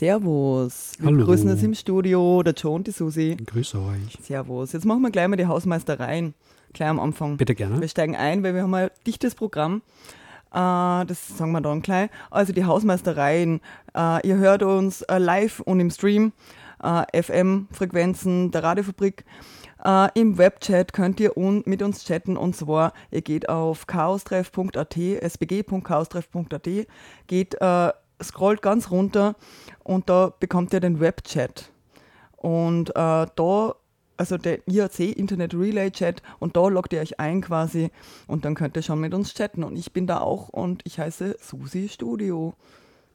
Servus. Wir Hallo. begrüßen uns im Studio, der John und die Susi. Grüße euch. Servus. Jetzt machen wir gleich mal die Hausmeistereien. Gleich am Anfang. Bitte gerne. Wir steigen ein, weil wir haben ein dichtes Programm. Äh, das sagen wir dann gleich. Also die Hausmeistereien. Äh, ihr hört uns äh, live und im Stream. FM-Frequenzen der Radiofabrik. Im Webchat könnt ihr un mit uns chatten und zwar, ihr geht auf chaostreff.at, sbg.chaostreff.at, geht, scrollt ganz runter und da bekommt ihr den Webchat. Und äh, da, also der IRC Internet Relay Chat, und da loggt ihr euch ein quasi und dann könnt ihr schon mit uns chatten. Und ich bin da auch und ich heiße Susi Studio.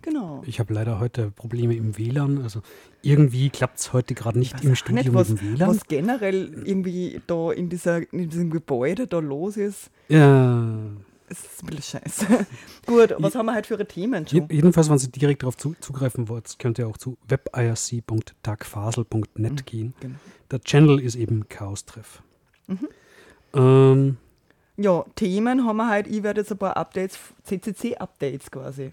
Genau. Ich habe leider heute Probleme im WLAN. Also irgendwie klappt es heute gerade nicht im Studio nicht, was, mit dem WLAN. was generell irgendwie da in, dieser, in diesem Gebäude da los ist. Ja. Es ist ein bisschen scheiße. Gut, was haben wir heute für ihre Themen schon? Jedenfalls, wenn Sie direkt darauf zu, zugreifen wollt, könnt ihr auch zu webirc.tagfasel.net gehen. Genau. Der Channel ist eben Chaos-Treff. Mhm. Ähm, Ja, Themen haben wir heute. Ich werde jetzt ein paar Updates, CCC-Updates quasi.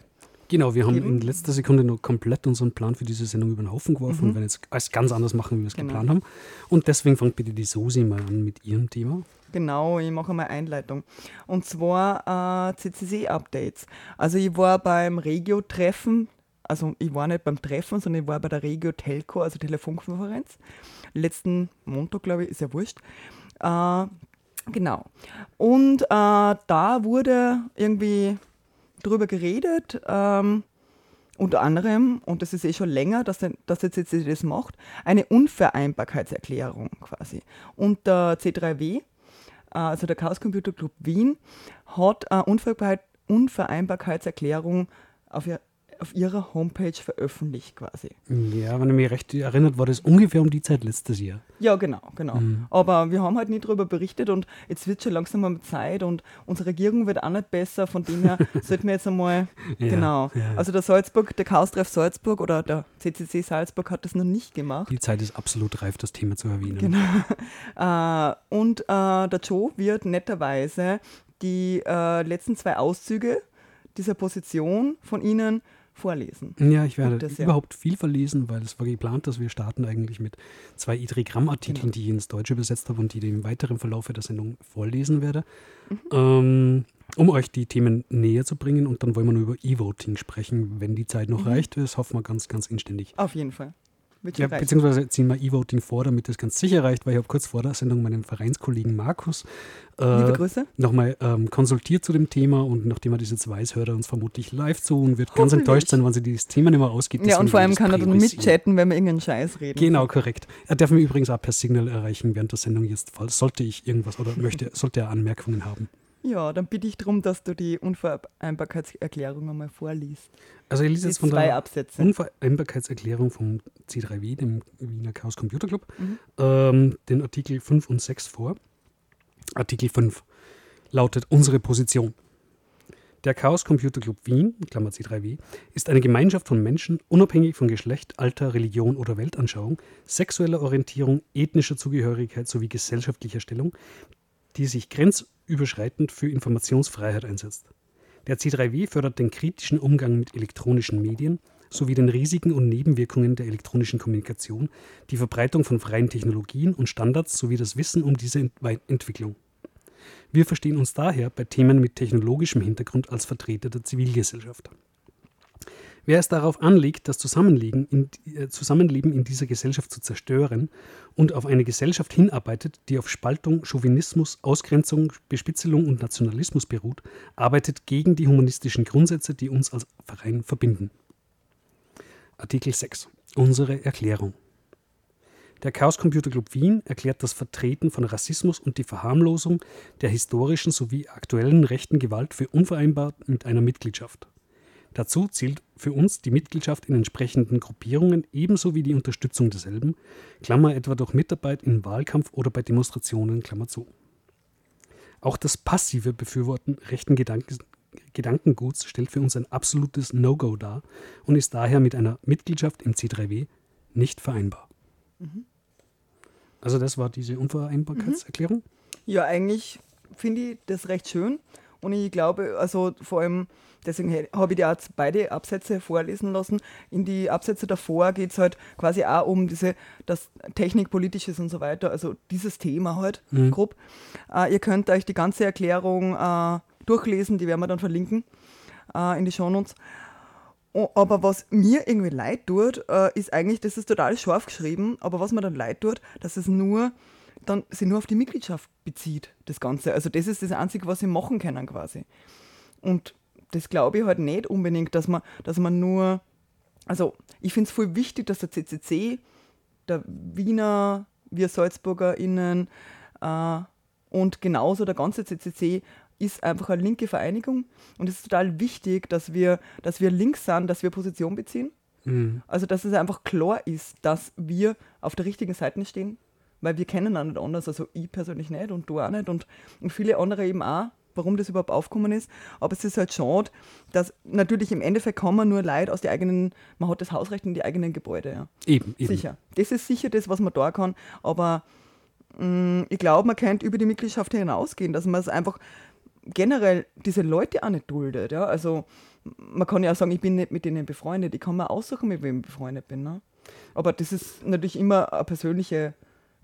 Genau, wir haben Eben. in letzter Sekunde noch komplett unseren Plan für diese Sendung über den Haufen geworfen und werden jetzt alles ganz anders machen, wie wir es Mhm. Genau. geplant haben. Und deswegen fangt bitte die Susi mal an mit ihrem Thema. Genau, ich mache mal Einleitung. Und zwar äh, CCC-Updates. Also ich war beim Regio-Treffen, also ich war nicht beim Treffen, sondern ich war bei der Regio-Telco, also Telefonkonferenz. Letzten Montag, glaube ich, ist ja wurscht. Äh, genau. Und äh, da wurde irgendwie drüber geredet, ähm, unter anderem, und das ist eh schon länger, dass, der- dass der CCC das macht, eine Unvereinbarkeitserklärung quasi. Und der C3W, äh, also der Chaos Computer Club Wien, hat eine Unvereinbarkeit, Unvereinbarkeitserklärung auf, ihr, auf ihrer Homepage veröffentlicht quasi. Ja, wenn ich mich recht erinnert, war das ungefähr um die Zeit letztes Jahr. Ja, genau, genau. Aber wir haben halt nie darüber berichtet und jetzt wird schon langsam mal Zeit und unsere Regierung wird auch nicht besser. Von dem her sollten wir jetzt einmal, Ja, genau. ja. Also der Salzburg, der Chaos-Treff Salzburg oder der CCC Salzburg hat das noch nicht gemacht. Die Zeit ist absolut reif, das Thema zu erwähnen. Genau. Äh, und äh, der Joe wird netterweise die äh, letzten zwei Auszüge dieser Position von Ihnen vorlesen. Ja, ich werde sehr. überhaupt viel verlesen, weil es war geplant, dass wir starten eigentlich mit zwei Idrigramm-Artikeln, Genau. die ich ins Deutsche übersetzt habe und die ich im weiteren Verlauf der Sendung vorlesen werde, Mhm. ähm, um euch die Themen näher zu bringen. Und dann wollen wir nur über E-Voting sprechen, wenn die Zeit noch Mhm. reicht. Das hoffen wir ganz, ganz inständig. Auf jeden Fall. Wird Ja, beziehungsweise ziehen wir E-Voting vor, damit das ganz sicher reicht, weil ich habe kurz vor der Sendung meinen Vereinskollegen Markus äh, nochmal ähm, konsultiert zu dem Thema und nachdem er das jetzt weiß, hört er uns vermutlich live zu und wird ganz enttäuscht sein, wenn sie dieses Thema nicht mehr ausgeht. Ja, und vor allem kann er dann mitchatten, wenn wir irgendeinen Scheiß reden. Genau, korrekt. Er darf mich übrigens auch per Signal erreichen während der Sendung jetzt, falls sollte ich irgendwas oder möchte, sollte er Anmerkungen haben. Ja, dann bitte ich darum, dass du die Unvereinbarkeitserklärung einmal vorliest. Also ich lese jetzt von der Absätze. Unvereinbarkeitserklärung vom C3W, dem Wiener Chaos Computer Club, Mhm. ähm, den Artikel 5 und 6 vor. Artikel 5 lautet unsere Position. Der Chaos Computer Club Wien, Klammer C3W, ist eine Gemeinschaft von Menschen, unabhängig von Geschlecht, Alter, Religion oder Weltanschauung, sexueller Orientierung, ethnischer Zugehörigkeit sowie gesellschaftlicher Stellung, die sich grenzüberschreitend für Informationsfreiheit einsetzt. Der C3W fördert den kritischen Umgang mit elektronischen Medien sowie den Risiken und Nebenwirkungen der elektronischen Kommunikation, die Verbreitung von freien Technologien und Standards sowie das Wissen um diese Entwicklung. Wir verstehen uns daher bei Themen mit technologischem Hintergrund als Vertreter der Zivilgesellschaft. Wer es darauf anlegt, das Zusammenleben in, äh, Zusammenleben in dieser Gesellschaft zu zerstören und auf eine Gesellschaft hinarbeitet, die auf Spaltung, Chauvinismus, Ausgrenzung, Bespitzelung und Nationalismus beruht, arbeitet gegen die humanistischen Grundsätze, die uns als Verein verbinden. Artikel 6. Unsere Erklärung. Der Chaos Computer Club Wien erklärt das Vertreten von Rassismus und die Verharmlosung der historischen sowie aktuellen rechten Gewalt für unvereinbar mit einer Mitgliedschaft. Dazu zählt für uns die Mitgliedschaft in entsprechenden Gruppierungen ebenso wie die Unterstützung derselben, Klammer etwa durch Mitarbeit im Wahlkampf oder bei Demonstrationen, Klammer zu. Auch das passive Befürworten rechten Gedanken, Gedankenguts stellt für uns ein absolutes No-Go dar und ist daher mit einer Mitgliedschaft im C3W nicht vereinbar. Mhm. Also das war diese Unvereinbarkeitserklärung. Ja, eigentlich finde ich das recht schön. Und ich glaube, also vor allem, deswegen habe ich dir auch beide Absätze vorlesen lassen. In die Absätze davor geht es halt quasi auch um diese, das Technikpolitisches und so weiter, also dieses Thema halt mhm. grob. Äh, ihr könnt euch die ganze Erklärung äh, durchlesen, die werden wir dann verlinken äh, in die Shownotes. Aber was mir irgendwie leid tut, äh, ist eigentlich, das ist total scharf geschrieben, aber was mir dann leid tut, dass es nur dann sich nur auf die Mitgliedschaft bezieht, das Ganze. Also das ist das Einzige, was sie machen können quasi. Und das glaube ich halt nicht unbedingt, dass man, dass man nur, also ich finde es voll wichtig, dass der CCC, der Wiener, wir SalzburgerInnen äh, und genauso der ganze CCC ist einfach eine linke Vereinigung und es ist total wichtig, dass wir, dass wir links sind, dass wir Position beziehen. Mhm. Also dass es einfach klar ist, dass wir auf der richtigen Seite stehen weil wir kennen auch nicht anders. Also ich persönlich nicht und du auch nicht und, und viele andere eben auch, warum das überhaupt aufgekommen ist. Aber es ist halt schade, dass natürlich im Endeffekt kann man nur Leid aus den eigenen, man hat das Hausrecht in die eigenen Gebäude. Ja. Eben, eben. Sicher. Das ist sicher das, was man da kann. Aber mh, mm, ich glaube, man könnte über die Mitgliedschaft hinausgehen, dass man es einfach generell diese Leute auch nicht duldet. Ja? Also man kann ja auch sagen, ich bin nicht mit denen befreundet. Ich kann mir aussuchen, mit wem ich befreundet bin. Ne? Aber das ist natürlich immer eine persönliche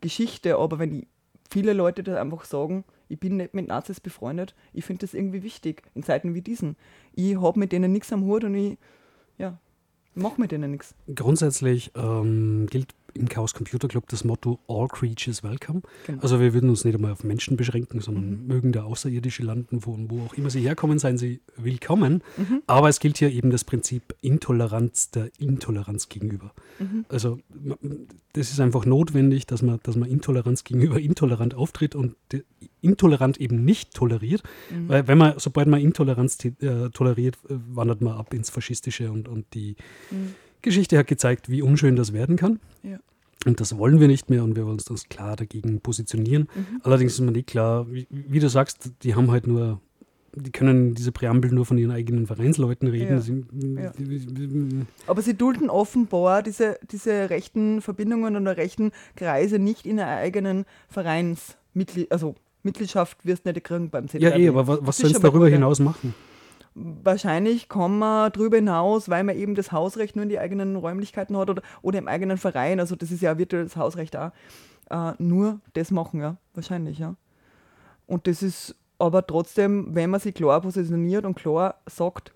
Geschichte, aber wenn viele Leute das einfach sagen, ich bin nicht mit Nazis befreundet, ich finde das irgendwie wichtig in Zeiten wie diesen. Ich habe mit denen nichts am Hut und ich ja, mache mit denen nichts. Grundsätzlich ähm, gilt im Chaos Computer Club das Motto All Creatures Welcome. Genau. Also wir würden uns nicht einmal auf Menschen beschränken, sondern mhm. mögen da Außerirdische landen, von wo auch immer sie herkommen, seien sie willkommen. Mhm. Aber es gilt hier eben das Prinzip Intoleranz der Intoleranz gegenüber. Mhm. Also das ist einfach notwendig, dass man, dass man Intoleranz gegenüber intolerant auftritt und intolerant eben nicht toleriert. Mhm. Weil wenn man, sobald man Intoleranz äh, toleriert, äh, wandert man ab ins Faschistische und, und die mhm. Geschichte hat gezeigt, wie unschön das werden kann. Ja. Und das wollen wir nicht mehr und wir wollen uns klar dagegen positionieren. Mhm. Allerdings ist mir nicht klar, wie, wie, du sagst, die haben halt nur, die können diese Präambel nur von ihren eigenen Vereinsleuten reden. Ja. Sie, ja. Die, Aber sie dulden offenbar diese, diese rechten Verbindungen und rechten Kreise nicht in einer eigenen Vereinsmitglied, also Mitgliedschaft wirst du nicht kriegen beim CDR. Ja, eh, aber was, was sollen sie darüber hinaus machen? Wahrscheinlich kann man darüber hinaus, weil man eben das Hausrecht nur in die eigenen Räumlichkeiten hat oder, oder im eigenen Verein, also das ist ja virtuelles Hausrecht da, äh, nur das machen, ja, wahrscheinlich, ja. Und das ist aber trotzdem, wenn man sich klar positioniert und klar sagt,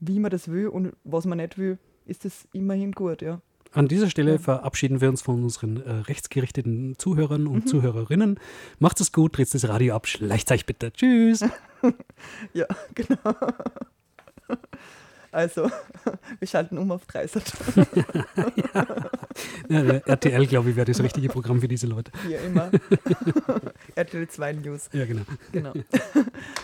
wie man das will und was man nicht will, ist das immerhin gut, ja. An dieser Stelle ja. verabschieden wir uns von unseren äh, rechtsgerichteten Zuhörern und mhm. Zuhörerinnen. Macht es gut, dreht das Radio ab, schleicht euch bitte. Tschüss. ja, genau. Also, wir schalten um auf 30. ja. ja, der RTL, glaube ich, wäre das richtige Programm für diese Leute. Ja, immer. RTL 2 News. Ja, genau. genau.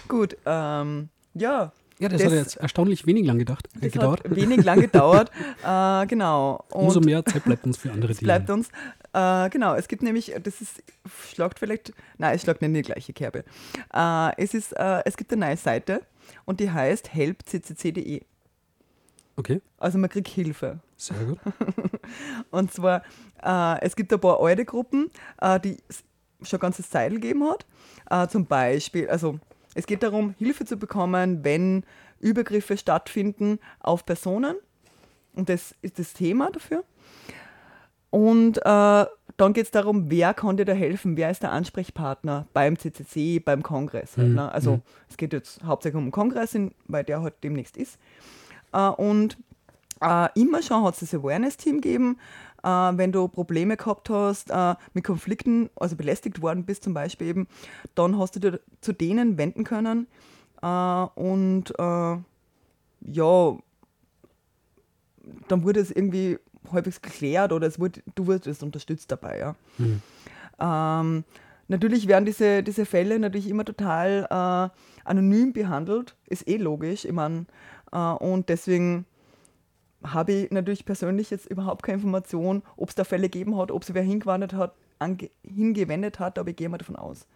Gut, ähm, ja, ja, das, das, hat jetzt erstaunlich wenig lang gedacht, äh, das gedauert. Hat wenig lang gedauert, äh, genau. Und Umso mehr Zeit bleibt uns für andere Dinge. bleibt uns, äh, genau, es gibt nämlich, das ist, schlagt vielleicht, nein, es schlagt nicht in die gleiche Kerbe. Äh, es, ist, äh, es gibt eine neue Seite und die heißt helpccc.de. Okay. Also man kriegt Hilfe. Sehr gut. und zwar, äh, es gibt ein paar alte Gruppen, die schon ganzes Zeit gegeben hat. zum Beispiel, also es geht darum, Hilfe zu bekommen, wenn Übergriffe stattfinden auf Personen. Und das ist das Thema dafür. Und äh, dann geht es darum, wer kann dir da helfen, wer ist der Ansprechpartner beim CCC, beim Kongress. Halt, mhm. ne? Also mhm. es geht jetzt hauptsächlich um den Kongress, weil der halt demnächst ist. Äh, und äh, immer schon hat es das Awareness-Team gegeben, äh, wenn du Probleme gehabt hast, äh, mit Konflikten, also belästigt worden bist zum Beispiel eben, dann hast du dir zu denen wenden können äh, und äh, ja, dann wurde es irgendwie halbwegs geklärt oder es wurde, du wurdest unterstützt dabei. Ja. Mhm. Ähm, natürlich werden diese, diese Fälle natürlich immer total äh, anonym behandelt, ist eh logisch. Ich meine, Äh, und deswegen habe ich natürlich persönlich jetzt überhaupt keine Information, ob es da Fälle gegeben hat, ob sie wer hingewandt hat, hingewendet hat, aber ich gehe mal davon aus.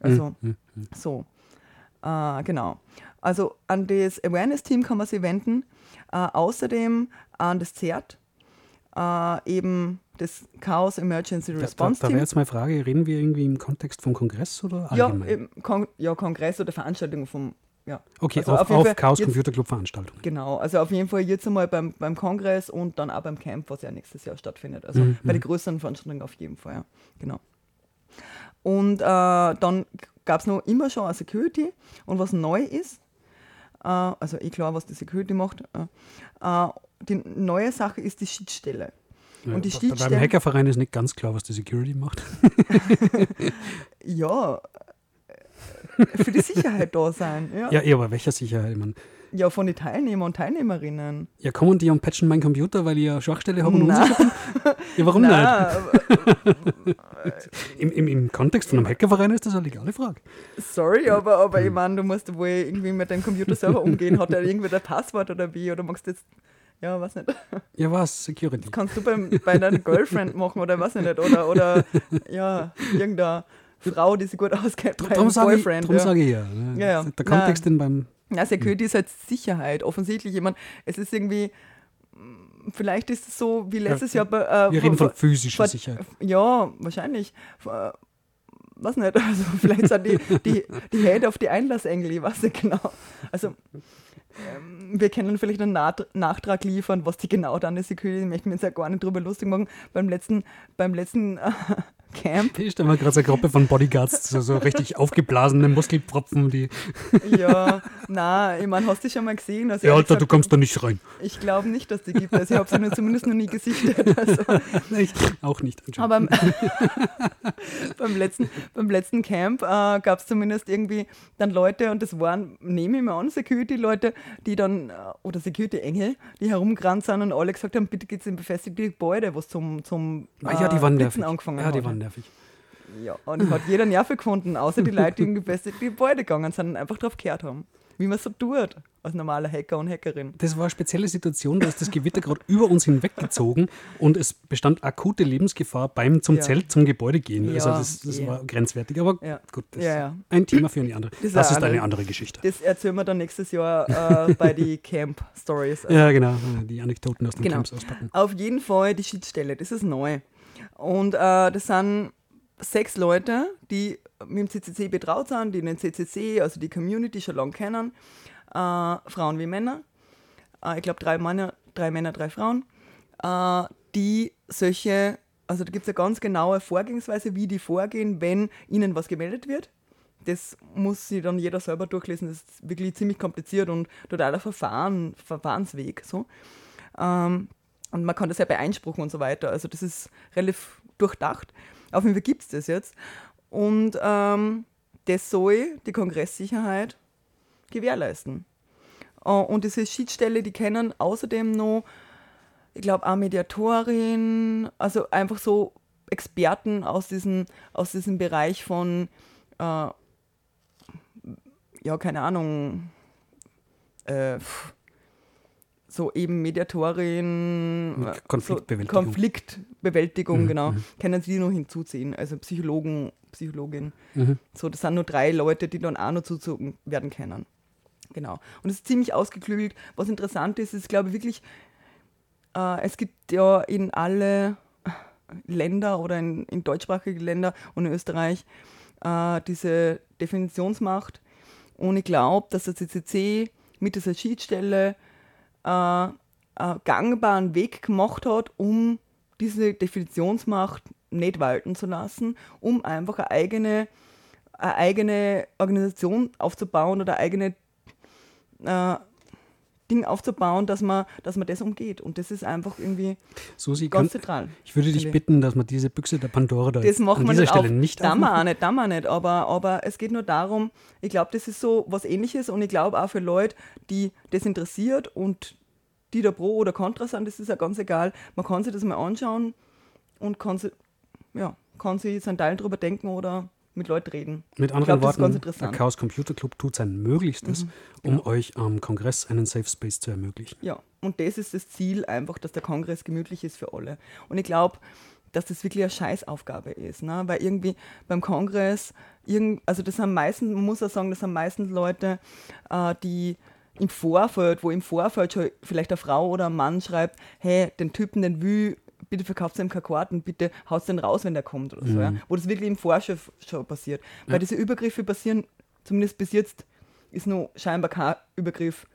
Also Mhm. so. Äh, genau. Also an das Awareness-Team kann man sich wenden. Äh, außerdem an das CERT, äh, eben das Chaos Emergency Da, da, Response da wäre Team. jetzt meine Frage, reden wir irgendwie im Kontext vom Kongress oder Ja, allgemein? im Kon ja, Kongress oder Veranstaltung vom, ja. okay, also auf, auf auf Chaos Computer Club Veranstaltungen. Genau, also auf jeden Fall jetzt einmal beim, beim Kongress und dann auch beim Camp, was ja nächstes Jahr stattfindet. Also Mhm, bei den größeren Veranstaltungen auf jeden Fall, ja. Genau. Und äh, dann gab es noch immer schon eine Security und was neu ist, äh, also eh klar, was die Security macht, äh, äh, die neue Sache ist die Schiedsstelle. Und die Ja, beim Schiedsstelle- Hackerverein ist nicht ganz klar, was die Security macht. Ja, für die Sicherheit da sein. Ja, Ja, aber welcher Sicherheit? Ich mein, ja von den Teilnehmern und Teilnehmerinnen. ja, kommen die und patchen meinen Computer, weil ich eine Schwachstelle habe und Nein. Ja, warum nicht? Nein, Im, im, Im Kontext von einem Hackerverein ist das eine legale Frage. Sorry, aber, aber Hm. ich meine, du musst wohl irgendwie mit deinem Computer selber umgehen. Hat er irgendwie ein Passwort oder wie? Oder magst du jetzt, ja, weiß nicht. Ja, was? Security. Das kannst du beim, bei deiner Girlfriend machen oder weiß ich nicht. Oder, oder ja, irgendeine Frau, die sich gut auskennt bei Darum einem sage ich, Boyfriend. drum ja. sage ich ja. ne? Ja, ja. Der Kontext in beim. Ja, Security ist halt Sicherheit, offensichtlich. Ich meine, es ist irgendwie, mm, vielleicht ist es so wie letztes Ja, Jahr bei. Äh, Wir reden von physischer Sicherheit. Ja, wahrscheinlich. Äh, Was nicht, also vielleicht sind die, die, die Hate auf die Einlassengel, ich weiß nicht genau. Also ähm, wir können vielleicht einen Naht Nachtrag liefern, was die genau dann ist. Ich möchte mir jetzt ja gar nicht drüber lustig machen. Beim letzten, beim letzten äh, Camp, Ich stelle mir gerade so eine Gruppe von Bodyguards, so, so richtig aufgeblasene Muskelpropfen, die. ja, na, ich meine, hast du schon mal gesehen? Also Ja, Alter, du gesagt, kommst da nicht rein. Ich glaube nicht, dass die gibt. Also ich habe sie nur zumindest noch nie gesichtet. Also. Nein, ich auch nicht. Aber beim, letzten, beim letzten Camp äh, gab es zumindest irgendwie dann Leute, und das waren, nehme ich mal an, Security-Leute, die dann, äh, oder Security-Engel, die herumgerannt sind und alle gesagt haben, bitte geht's in befestigte Gebäude, was zum, zum Ah, ja, die waren Blitzen nervig. angefangen Ja, die hat. waren nervig. Ja, und hat jeder Nerv gefunden, außer die Leute, die in befestigte Gebäude gegangen sind und einfach drauf gehört haben. Wie man so tut, als normaler Hacker und Hackerin. Das war eine spezielle Situation, da ist das Gewitter gerade über uns hinweggezogen und es bestand akute Lebensgefahr beim zum Ja. Zelt zum Gebäude gehen. also Ja, das, das ja. war grenzwertig, aber gut, das ist ein Thema für eine andere. Das Das, ist eine eine andere Geschichte. Das erzählen wir dann nächstes Jahr äh, bei den Camp-Stories. Ja, genau, die Anekdoten aus den Genau. Camps auspacken. Auf jeden Fall die Schiedsstelle, das ist neu. Und äh, das sind sechs Leute, die mit dem CCC betraut sind, die den CCC, also die Community schon lange kennen, äh, Frauen wie Männer. Äh, ich glaube, drei Männer, drei Männer, drei Frauen, äh, die solche, also da gibt es eine ganz genaue Vorgehensweise, wie die vorgehen, wenn ihnen was gemeldet wird. Das muss sich dann jeder selber durchlesen. Das ist wirklich ziemlich kompliziert und totaler Verfahren, Verfahrensweg. So. Ähm, und man kann das ja beeinspruchen und so weiter. Also das ist relativ durchdacht. Auf jeden Fall gibt es das jetzt. Und ähm, das soll die Kongresssicherheit gewährleisten. Äh, und diese Schiedsstelle, die kennen außerdem noch, ich glaube, auch Mediatorin, also einfach so Experten aus diesem, aus diesem Bereich von, äh, ja, keine Ahnung, äh, so eben Mediatorin, äh, Konfliktbewältigung. So Konfliktbewältigung, Mhm, genau. mhm. Können Sie noch hinzuziehen, also Psychologen, Psychologin. Mhm. So, das sind nur drei Leute, die dann auch noch zuzogen werden können. Genau. Und es ist ziemlich ausgeklügelt. Was interessant ist, ist, glaube ich, wirklich, äh, es gibt ja in alle Länder oder in, in deutschsprachige Länder und in Österreich äh, diese Definitionsmacht. Und ich glaube, dass der CCC mit dieser Schiedsstelle äh, gangbaren Weg gemacht hat, um diese Definitionsmacht nicht walten zu lassen, um einfach eine eigene, eine eigene Organisation aufzubauen oder eine eigene äh, Ding aufzubauen, dass man, dass man das umgeht. Und das ist einfach irgendwie Susi, ganz kann, zentral. ich würde dich bitten, dass wir diese Büchse der Pandora da Das an dieser nicht Stelle auf. nicht da wir aufmachen. auch nicht, da wir nicht. Aber, aber es geht nur darum, ich glaube, das ist so was ähnliches und ich glaube auch für Leute, die das interessiert und die da pro oder contra sind, das ist ja ganz egal. Man kann sich das mal anschauen und kann sich, ja, kann sich seinen Teil drüber denken oder mit Leuten reden. Mit anderen glaub, Worten, der. Chaos Computer Club tut sein Möglichstes, genau. um euch am Kongress einen Safe Space zu ermöglichen. Ja, und das ist das Ziel einfach, dass der Kongress gemütlich ist für alle. Und ich glaube, dass das wirklich eine Scheißaufgabe ist, ne? weil irgendwie beim Kongress, irgend, also das sind meistens, man muss auch sagen, das sind meistens Leute, äh, die im Vorfeld, wo im Vorfeld schon vielleicht eine Frau oder ein Mann schreibt, hey, den Typen, den will, bitte verkauft ihm keine Karten, bitte haut den raus, wenn der kommt oder so, ja? wo das wirklich im Vorfeld schon passiert. Weil diese Übergriffe passieren, zumindest bis jetzt, ist noch scheinbar kein Übergriff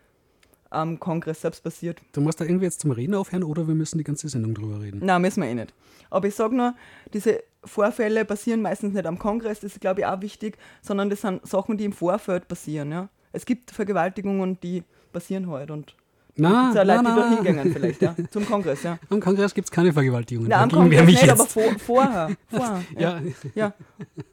am Kongress selbst passiert. Du musst da irgendwie jetzt zum Reden aufhören oder wir müssen die ganze Sendung drüber reden. Nein, müssen wir eh nicht. Aber ich sage nur, diese Vorfälle passieren meistens nicht am Kongress, das ist, glaube ich, auch wichtig, sondern das sind Sachen, die im Vorfeld passieren. Ja? Es gibt Vergewaltigungen, die passieren halt und Na, es sind na, Leute, die na. hingehen vielleicht, ja, zum Kongress, ja. Am Kongress gibt es keine Vergewaltigungen. Nein, am Kongress nicht, aber jetzt. vor, vorher. vorher ja. Ja, ja.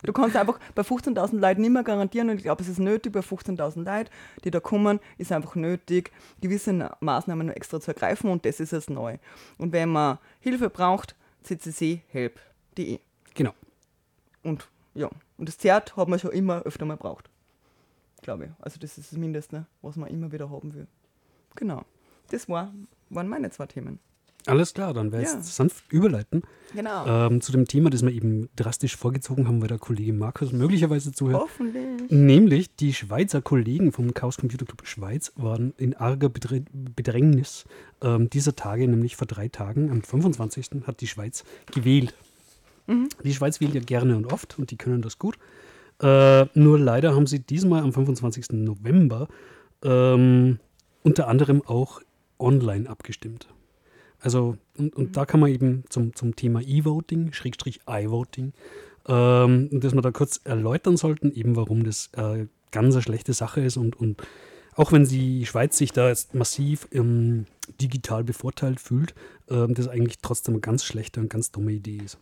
Du kannst einfach bei 15.000 Leuten nicht mehr garantieren und ich glaube, es ist nötig, bei 15.000 Leuten, die da kommen, ist einfach nötig, gewisse Na- Maßnahmen noch extra zu ergreifen und das ist es neu. Und wenn man Hilfe braucht, ccc-help.de. genau. Und ja, und das Zert hat man schon immer öfter mal braucht. Glaube ich. Also das ist das Mindeste, was man immer wieder haben will. Genau. Das war, waren meine zwei Themen. Alles klar, dann werde ich Ja. jetzt sanft überleiten Genau. ähm, zu dem Thema, das wir eben drastisch vorgezogen haben, weil der Kollege Markus möglicherweise zuhört. Hoffentlich. Nämlich die Schweizer Kollegen vom Chaos Computer Club Schweiz waren in arger Bedr- Bedrängnis ähm, dieser Tage, nämlich vor drei Tagen, am 25. hat die Schweiz gewählt. Die Schweiz wählt ja gerne und oft und die können das gut. Äh, nur leider haben sie diesmal am 25. November ähm, unter anderem auch online abgestimmt. Also, und, und da kann man eben zum, zum Thema E-Voting, Schrägstrich iVoting, ähm, das wir da kurz erläutern sollten, eben warum das äh, ganz eine schlechte Sache ist und, und auch wenn die Schweiz sich da jetzt massiv ähm, digital bevorteilt fühlt, ähm, das eigentlich trotzdem eine ganz schlechte und ganz dumme Idee ist.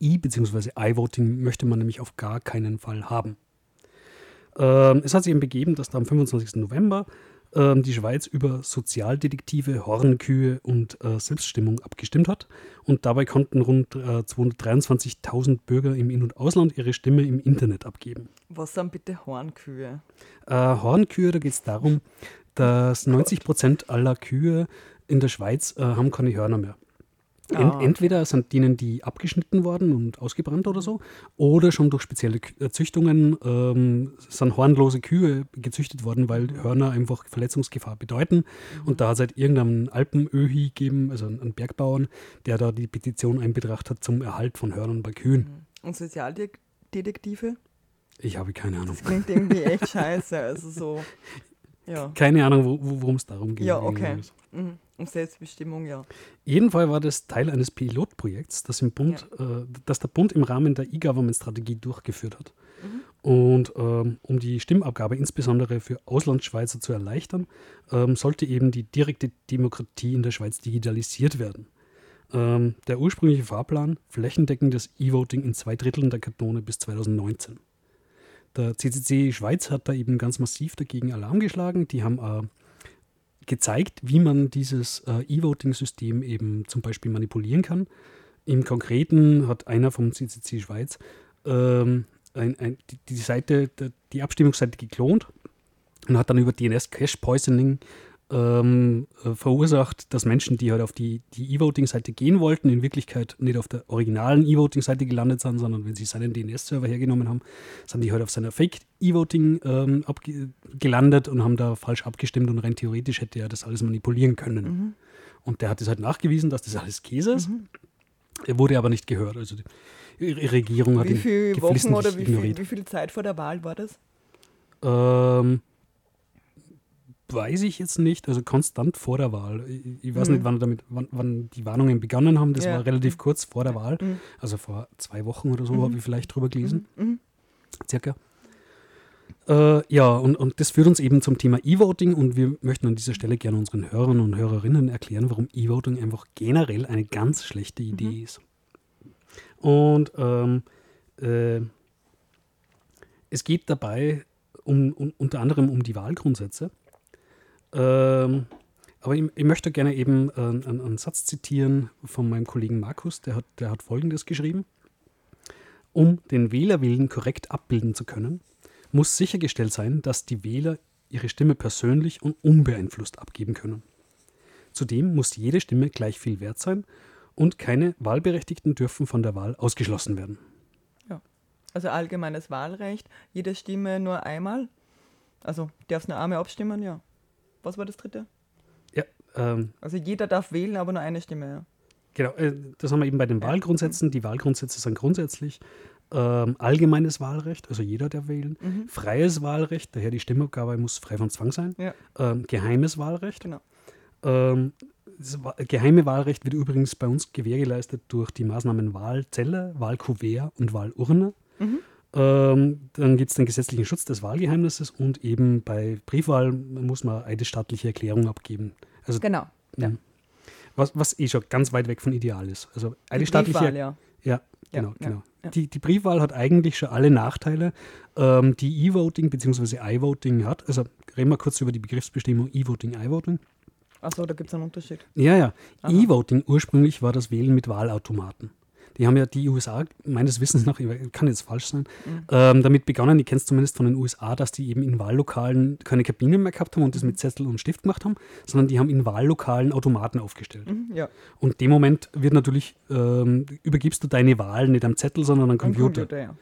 E- bzw. iVoting möchte man nämlich auf gar keinen Fall haben. Ähm, es hat sich eben begeben, dass da am 25. November ähm, die Schweiz über Sozialdetektive, Hornkühe und äh, Selbststimmung abgestimmt hat. Und dabei konnten rund äh, 223.000 Bürger im In- und Ausland ihre Stimme im Internet abgeben. Was sind bitte Hornkühe? Äh, Hornkühe, da geht es darum, dass 90 Prozent aller Kühe in der Schweiz äh, haben keine Hörner mehr. Ah. Entweder sind denen die abgeschnitten worden und ausgebrannt oder so, oder schon durch spezielle äh, Züchtungen ähm, sind hornlose Kühe gezüchtet worden, weil Hörner einfach Verletzungsgefahr bedeuten. Und da hat es halt irgendeinen Alpenöhi gegeben, also einen Bergbauern, der da die Petition einbetracht hat zum Erhalt von Hörnern bei Kühen. Und Sozialdetektive? Ich habe keine Ahnung. Das klingt irgendwie echt scheiße. Also so. Ja. Keine Ahnung, wo- wo- worum es darum geht. Ja, okay. Mhm. Um Selbstbestimmung, ja. Jedenfalls war das Teil eines Pilotprojekts, das, im Bund, äh, das der Bund im Rahmen der E-Government-Strategie durchgeführt hat. Und ähm, um die Stimmabgabe insbesondere für Auslandsschweizer zu erleichtern, ähm, sollte eben die direkte Demokratie in der Schweiz digitalisiert werden. Ähm, der ursprüngliche Fahrplan, flächendeckendes E-Voting in zwei Dritteln der Kantone bis 2019. Der CCC Schweiz hat da eben ganz massiv dagegen Alarm geschlagen. Die haben äh, gezeigt, wie man dieses äh, E-Voting-System eben zum Beispiel manipulieren kann. Im Konkreten hat einer vom CCC Schweiz ähm, ein, ein, die, Seite, die, Abstimmungsseite geklont und hat dann über DNS-Cache-Poisoning ähm, äh, verursacht, dass Menschen, die halt auf die, die E-Voting-Seite gehen wollten, in Wirklichkeit nicht auf der originalen E-Voting-Seite gelandet sind, sondern wenn sie seinen DNS-Server hergenommen haben, sind die halt auf seiner Fake-E-Voting ähm, abge- gelandet und haben da falsch abgestimmt und rein theoretisch hätte er das alles manipulieren können. Und der hat es halt nachgewiesen, dass das alles Käse ist. Er wurde aber nicht gehört. Also die Regierung hat Wie ihn Wochen oder wie viel, wie viel Zeit vor der Wahl war das? Ähm, weiß ich jetzt nicht, also konstant vor der Wahl. Ich, ich weiß nicht, wann, damit, wann, wann die Warnungen begonnen haben. Das Ja. war relativ kurz vor der Wahl. Mhm. Also vor zwei Wochen oder so habe ich vielleicht drüber gelesen. Mhm. Circa. Äh, ja, und, und das führt uns eben zum Thema E-Voting und wir möchten an dieser Stelle gerne unseren Hörern und Hörerinnen erklären, warum E-Voting einfach generell eine ganz schlechte Idee ist. Und ähm, äh, es geht dabei um, um, unter anderem um die Wahlgrundsätze. Ähm, aber ich, ich möchte gerne eben äh, einen, einen Satz zitieren von meinem Kollegen Markus, der hat, der hat Folgendes geschrieben. Um den Wählerwillen korrekt abbilden zu können, muss sichergestellt sein, dass die Wähler ihre Stimme persönlich und unbeeinflusst abgeben können. Zudem muss jede Stimme gleich viel wert sein und keine Wahlberechtigten dürfen von der Wahl ausgeschlossen werden. Also allgemeines Wahlrecht, jede Stimme nur einmal. Also darf nur einmal abstimmen, ja. Was war das dritte? Ja, ähm, Also jeder darf wählen, aber nur eine Stimme, ja. genau. Äh, das haben wir eben bei den Wahlgrundsätzen. Die Wahlgrundsätze sind grundsätzlich ähm, allgemeines Wahlrecht, also jeder darf wählen. Freies Wahlrecht, daher die Stimmabgabe muss frei von Zwang sein. Ja, Ähm, geheimes Wahlrecht. genau. Ähm, das geheime Wahlrecht wird übrigens bei uns gewährleistet durch die Maßnahmen Wahlzelle, Wahlkuvert und Wahlurne. Mhm. Ähm, dann gibt es den gesetzlichen Schutz des Wahlgeheimnisses und eben bei Briefwahl muss man eidesstattliche Erklärung abgeben. Also Genau. Ja. Mhm. was, was eh schon ganz weit weg von ideal ist. Also Die eidesstattliche Briefwahl, ja. ja, Ja, genau, ja, genau. ja. Die, die Briefwahl hat eigentlich schon alle Nachteile, ähm, die E-Voting bzw. I-Voting hat. Also reden wir kurz über die Begriffsbestimmung E-Voting, I-Voting. Achso, da gibt es einen Unterschied. Ja, ja. E-Voting ursprünglich war das Wählen mit Wahlautomaten. Die haben ja die USA, meines Wissens nach, ich kann jetzt falsch sein, Mhm. ähm, damit begonnen, ich kenne es zumindest von den USA, dass die eben in Wahllokalen keine Kabinen mehr gehabt haben und das Mhm. mit Zettel und Stift gemacht haben, sondern die haben in Wahllokalen Automaten aufgestellt. Mhm, ja, Und in dem Moment wird natürlich, ähm, übergibst du deine Wahl nicht am Zettel, sondern am Computer. Computer, ja.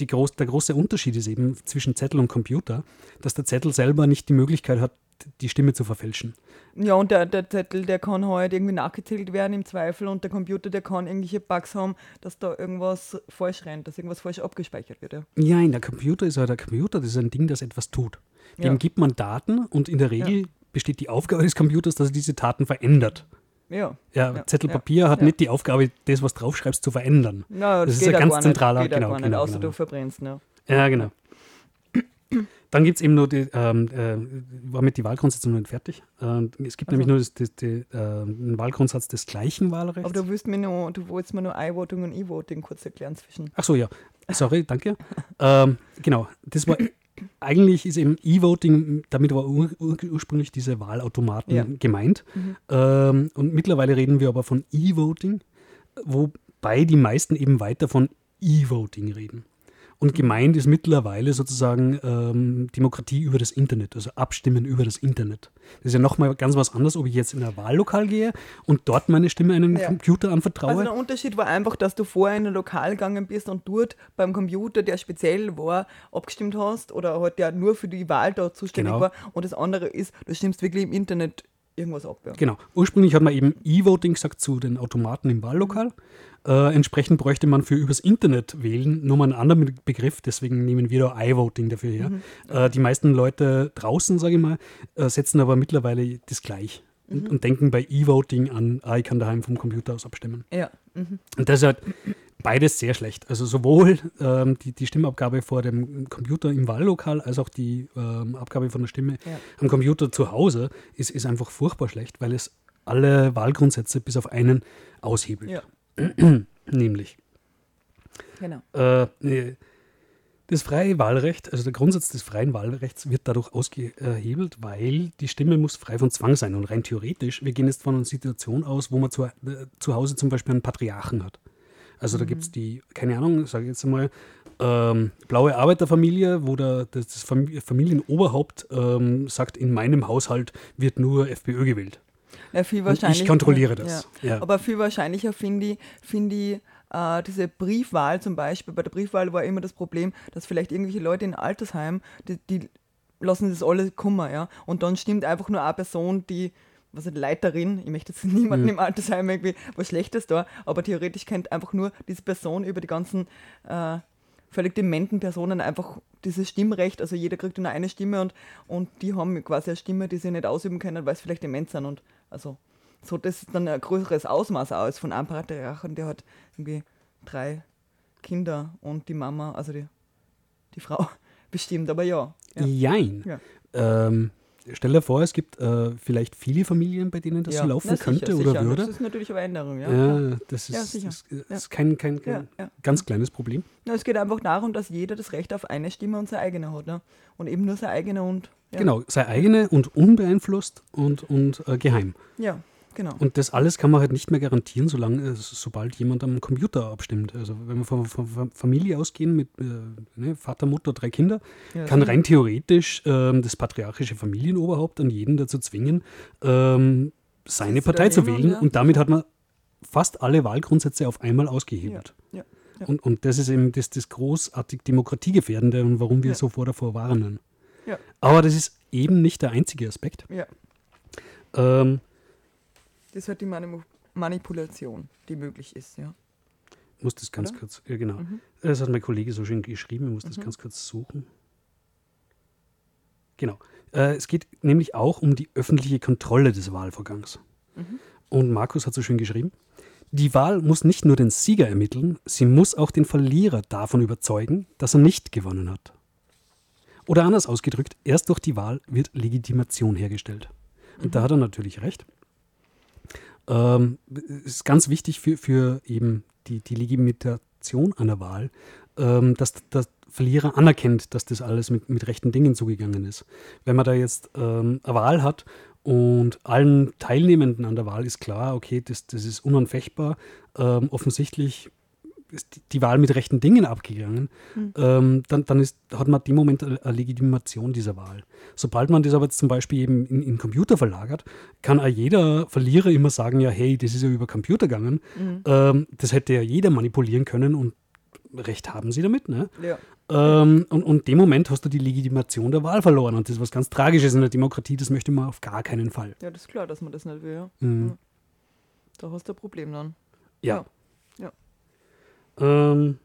Die groß, der große Unterschied ist eben zwischen Zettel und Computer, dass der Zettel selber nicht die Möglichkeit hat, die Stimme zu verfälschen. Ja, und der, der Zettel, der kann halt irgendwie nachgezählt werden im Zweifel und der Computer, der kann irgendwelche Bugs haben, dass da irgendwas falsch rennt, dass irgendwas falsch abgespeichert wird. Ja. Ja, in der Computer ist ja der Computer, das ist ein Ding, das etwas tut. Dem Ja. gibt man Daten und in der Regel besteht die Aufgabe des Computers, dass er diese Daten verändert. Ja, Ja, Ja, Zettel ja, Papier hat ja. nicht die Aufgabe, das, was draufschreibst, zu verändern. Na, Das ist geht ein ja ganz zentraler- nicht, geht ja genau, nicht, genau, außer genau. du verbrennst. Ne? Ja, genau. Dann gibt es eben nur die, ähm, äh, war mit die nicht fertig. Ähm, es gibt Ach so. nämlich nur das, das, die, äh, einen Wahlgrundsatz des gleichen Wahlrechts. Aber du willst mir nur, du wolltest mir nur I-Voting und E-Voting kurz erklären zwischen. Ach so, ja. Sorry, danke. ähm, genau, das war eigentlich ist eben E-Voting, damit war ur, ur, ursprünglich diese Wahlautomaten Ja. gemeint. Mhm. Ähm, und mittlerweile reden wir aber von E-Voting, wobei die meisten eben weiter von E-Voting reden. Und gemeint ist mittlerweile sozusagen ähm, Demokratie über das Internet, also Abstimmen über das Internet. Das ist ja nochmal ganz was anderes, ob ich jetzt in ein Wahllokal gehe und dort meine Stimme einem Ja. Computer anvertraue. Also der Unterschied war einfach, dass du vorher in ein Lokal gegangen bist und dort beim Computer, der speziell war, abgestimmt hast oder halt der nur für die Wahl da zuständig Genau. war. Und das andere ist, du stimmst wirklich im Internet irgendwas ab. Ja. Genau. Ursprünglich hat man eben E-Voting gesagt zu den Automaten im Wahllokal. Äh, entsprechend bräuchte man für übers Internet wählen nochmal einen anderen Begriff, deswegen nehmen wir da iVoting dafür her. Äh, die meisten Leute draußen, sage ich mal, äh, setzen aber mittlerweile das gleich und, und denken bei E-Voting an, ah, ich kann daheim vom Computer aus abstimmen. Ja. Mhm. Und das ist halt beides sehr schlecht. Also sowohl ähm, die, die Stimmabgabe vor dem Computer im Wahllokal als auch die ähm, Abgabe von der Stimme Ja. am Computer zu Hause ist, ist einfach furchtbar schlecht, weil es alle Wahlgrundsätze bis auf einen aushebelt. Ja. Nämlich Genau. äh, das freie Wahlrecht, also der Grundsatz des freien Wahlrechts wird dadurch ausgehebelt, weil die Stimme muss frei von Zwang sein. Und rein theoretisch, wir gehen jetzt von einer Situation aus, wo man zu, äh, zu Hause zum Beispiel einen Patriarchen hat. Also da gibt es die, keine Ahnung, sage ich jetzt einmal, ähm, blaue Arbeiterfamilie, wo der, das das Fam- Familienoberhaupt ähm, sagt, in meinem Haushalt wird nur FPÖ gewählt. Ja, viel Und wahrscheinlich, ich kontrolliere das. Ja. Ja. Aber viel wahrscheinlicher finde ich, find ich äh, diese Briefwahl zum Beispiel. Bei der Briefwahl war immer das Problem, dass vielleicht irgendwelche Leute in Altersheim, die, die lassen das alle kummer, ja. Und dann stimmt einfach nur eine Person, die, was ist Leiterin, ich möchte jetzt niemanden Mhm. im Altersheim irgendwie was Schlechtes da, aber theoretisch kennt einfach nur diese Person über die ganzen äh, völlig dementen Personen einfach dieses Stimmrecht, also jeder kriegt nur eine Stimme und, und die haben quasi eine Stimme, die sie nicht ausüben können, weil sie vielleicht dement sind und also so das ist dann ein größeres Ausmaß aus von einem Patriarchen, der hat irgendwie drei Kinder und die Mama, also die, die Frau bestimmt, aber ja. ja. Jein. Ja. Ähm, stell dir vor, es gibt äh, vielleicht viele Familien, bei denen das ja. so laufen Na, sicher, könnte sicher. oder würde. Das ist natürlich eine Änderung, ja. Ja, das ist, Ja, das ist kein, kein, kein ganz kleines Problem. Na, es geht einfach darum, dass jeder das Recht auf eine Stimme und seine eigene hat. Ne? Und eben nur seine eigene und. Genau, sei eigene und unbeeinflusst und, und äh, geheim. Ja, Genau. Und das alles kann man halt nicht mehr garantieren, solange äh, sobald jemand am Computer abstimmt. Also wenn wir von, von, Familie ausgehen mit äh, ne, Vater, Mutter, drei Kinder, Ja, kann rein theoretisch ähm, das patriarchische Familienoberhaupt an jeden dazu zwingen, ähm, seine Partei zu wählen. ja. Und damit hat man fast alle Wahlgrundsätze auf einmal ausgehebelt. Ja. Und, und das ist eben das, das großartig Demokratiegefährdende und warum wir so vor davor warnen. Aber das ist eben nicht der einzige Aspekt. Ja, Ähm, das ist halt die Mani- Manipulation, die möglich ist, ja. muss das ganz Oder? kurz, ja genau. Mhm. Das hat mein Kollege so schön geschrieben, ich muss das Mhm. ganz kurz suchen. Genau. Äh, es geht nämlich auch um die öffentliche Kontrolle des Wahlvorgangs. Mhm. Und Markus hat so schön geschrieben, die Wahl muss nicht nur den Sieger ermitteln, sie muss auch den Verlierer davon überzeugen, dass er nicht gewonnen hat. Oder anders ausgedrückt, erst durch die Wahl wird Legitimation hergestellt. Und da hat er natürlich recht. Ähm, ist ganz wichtig für, für eben die, die Legitimation einer Wahl, ähm, dass der Verlierer anerkennt, dass das alles mit, mit rechten Dingen zugegangen ist. Wenn man da jetzt ähm, eine Wahl hat und allen Teilnehmenden an der Wahl ist klar, okay, das, das ist unanfechtbar, ähm, offensichtlich ist die, Wahl mit rechten Dingen abgegangen, ähm, dann, dann ist, hat man dem Moment eine eine Legitimation dieser Wahl. Sobald man das aber jetzt zum Beispiel eben in, in Computer verlagert, kann auch jeder Verlierer immer sagen, ja, hey, das ist ja über Computer gegangen. Ähm, das hätte ja jeder manipulieren können und Recht haben sie damit. Ne? Ja, Ähm, und, und dem Moment hast du die Legitimation der Wahl verloren. Und das ist was ganz Tragisches in der Demokratie, das möchte man auf gar keinen Fall. ja, das ist klar, dass man das nicht will, ja. Mhm. Da hast du ein Problem dann. Ja. Ja. Ähm,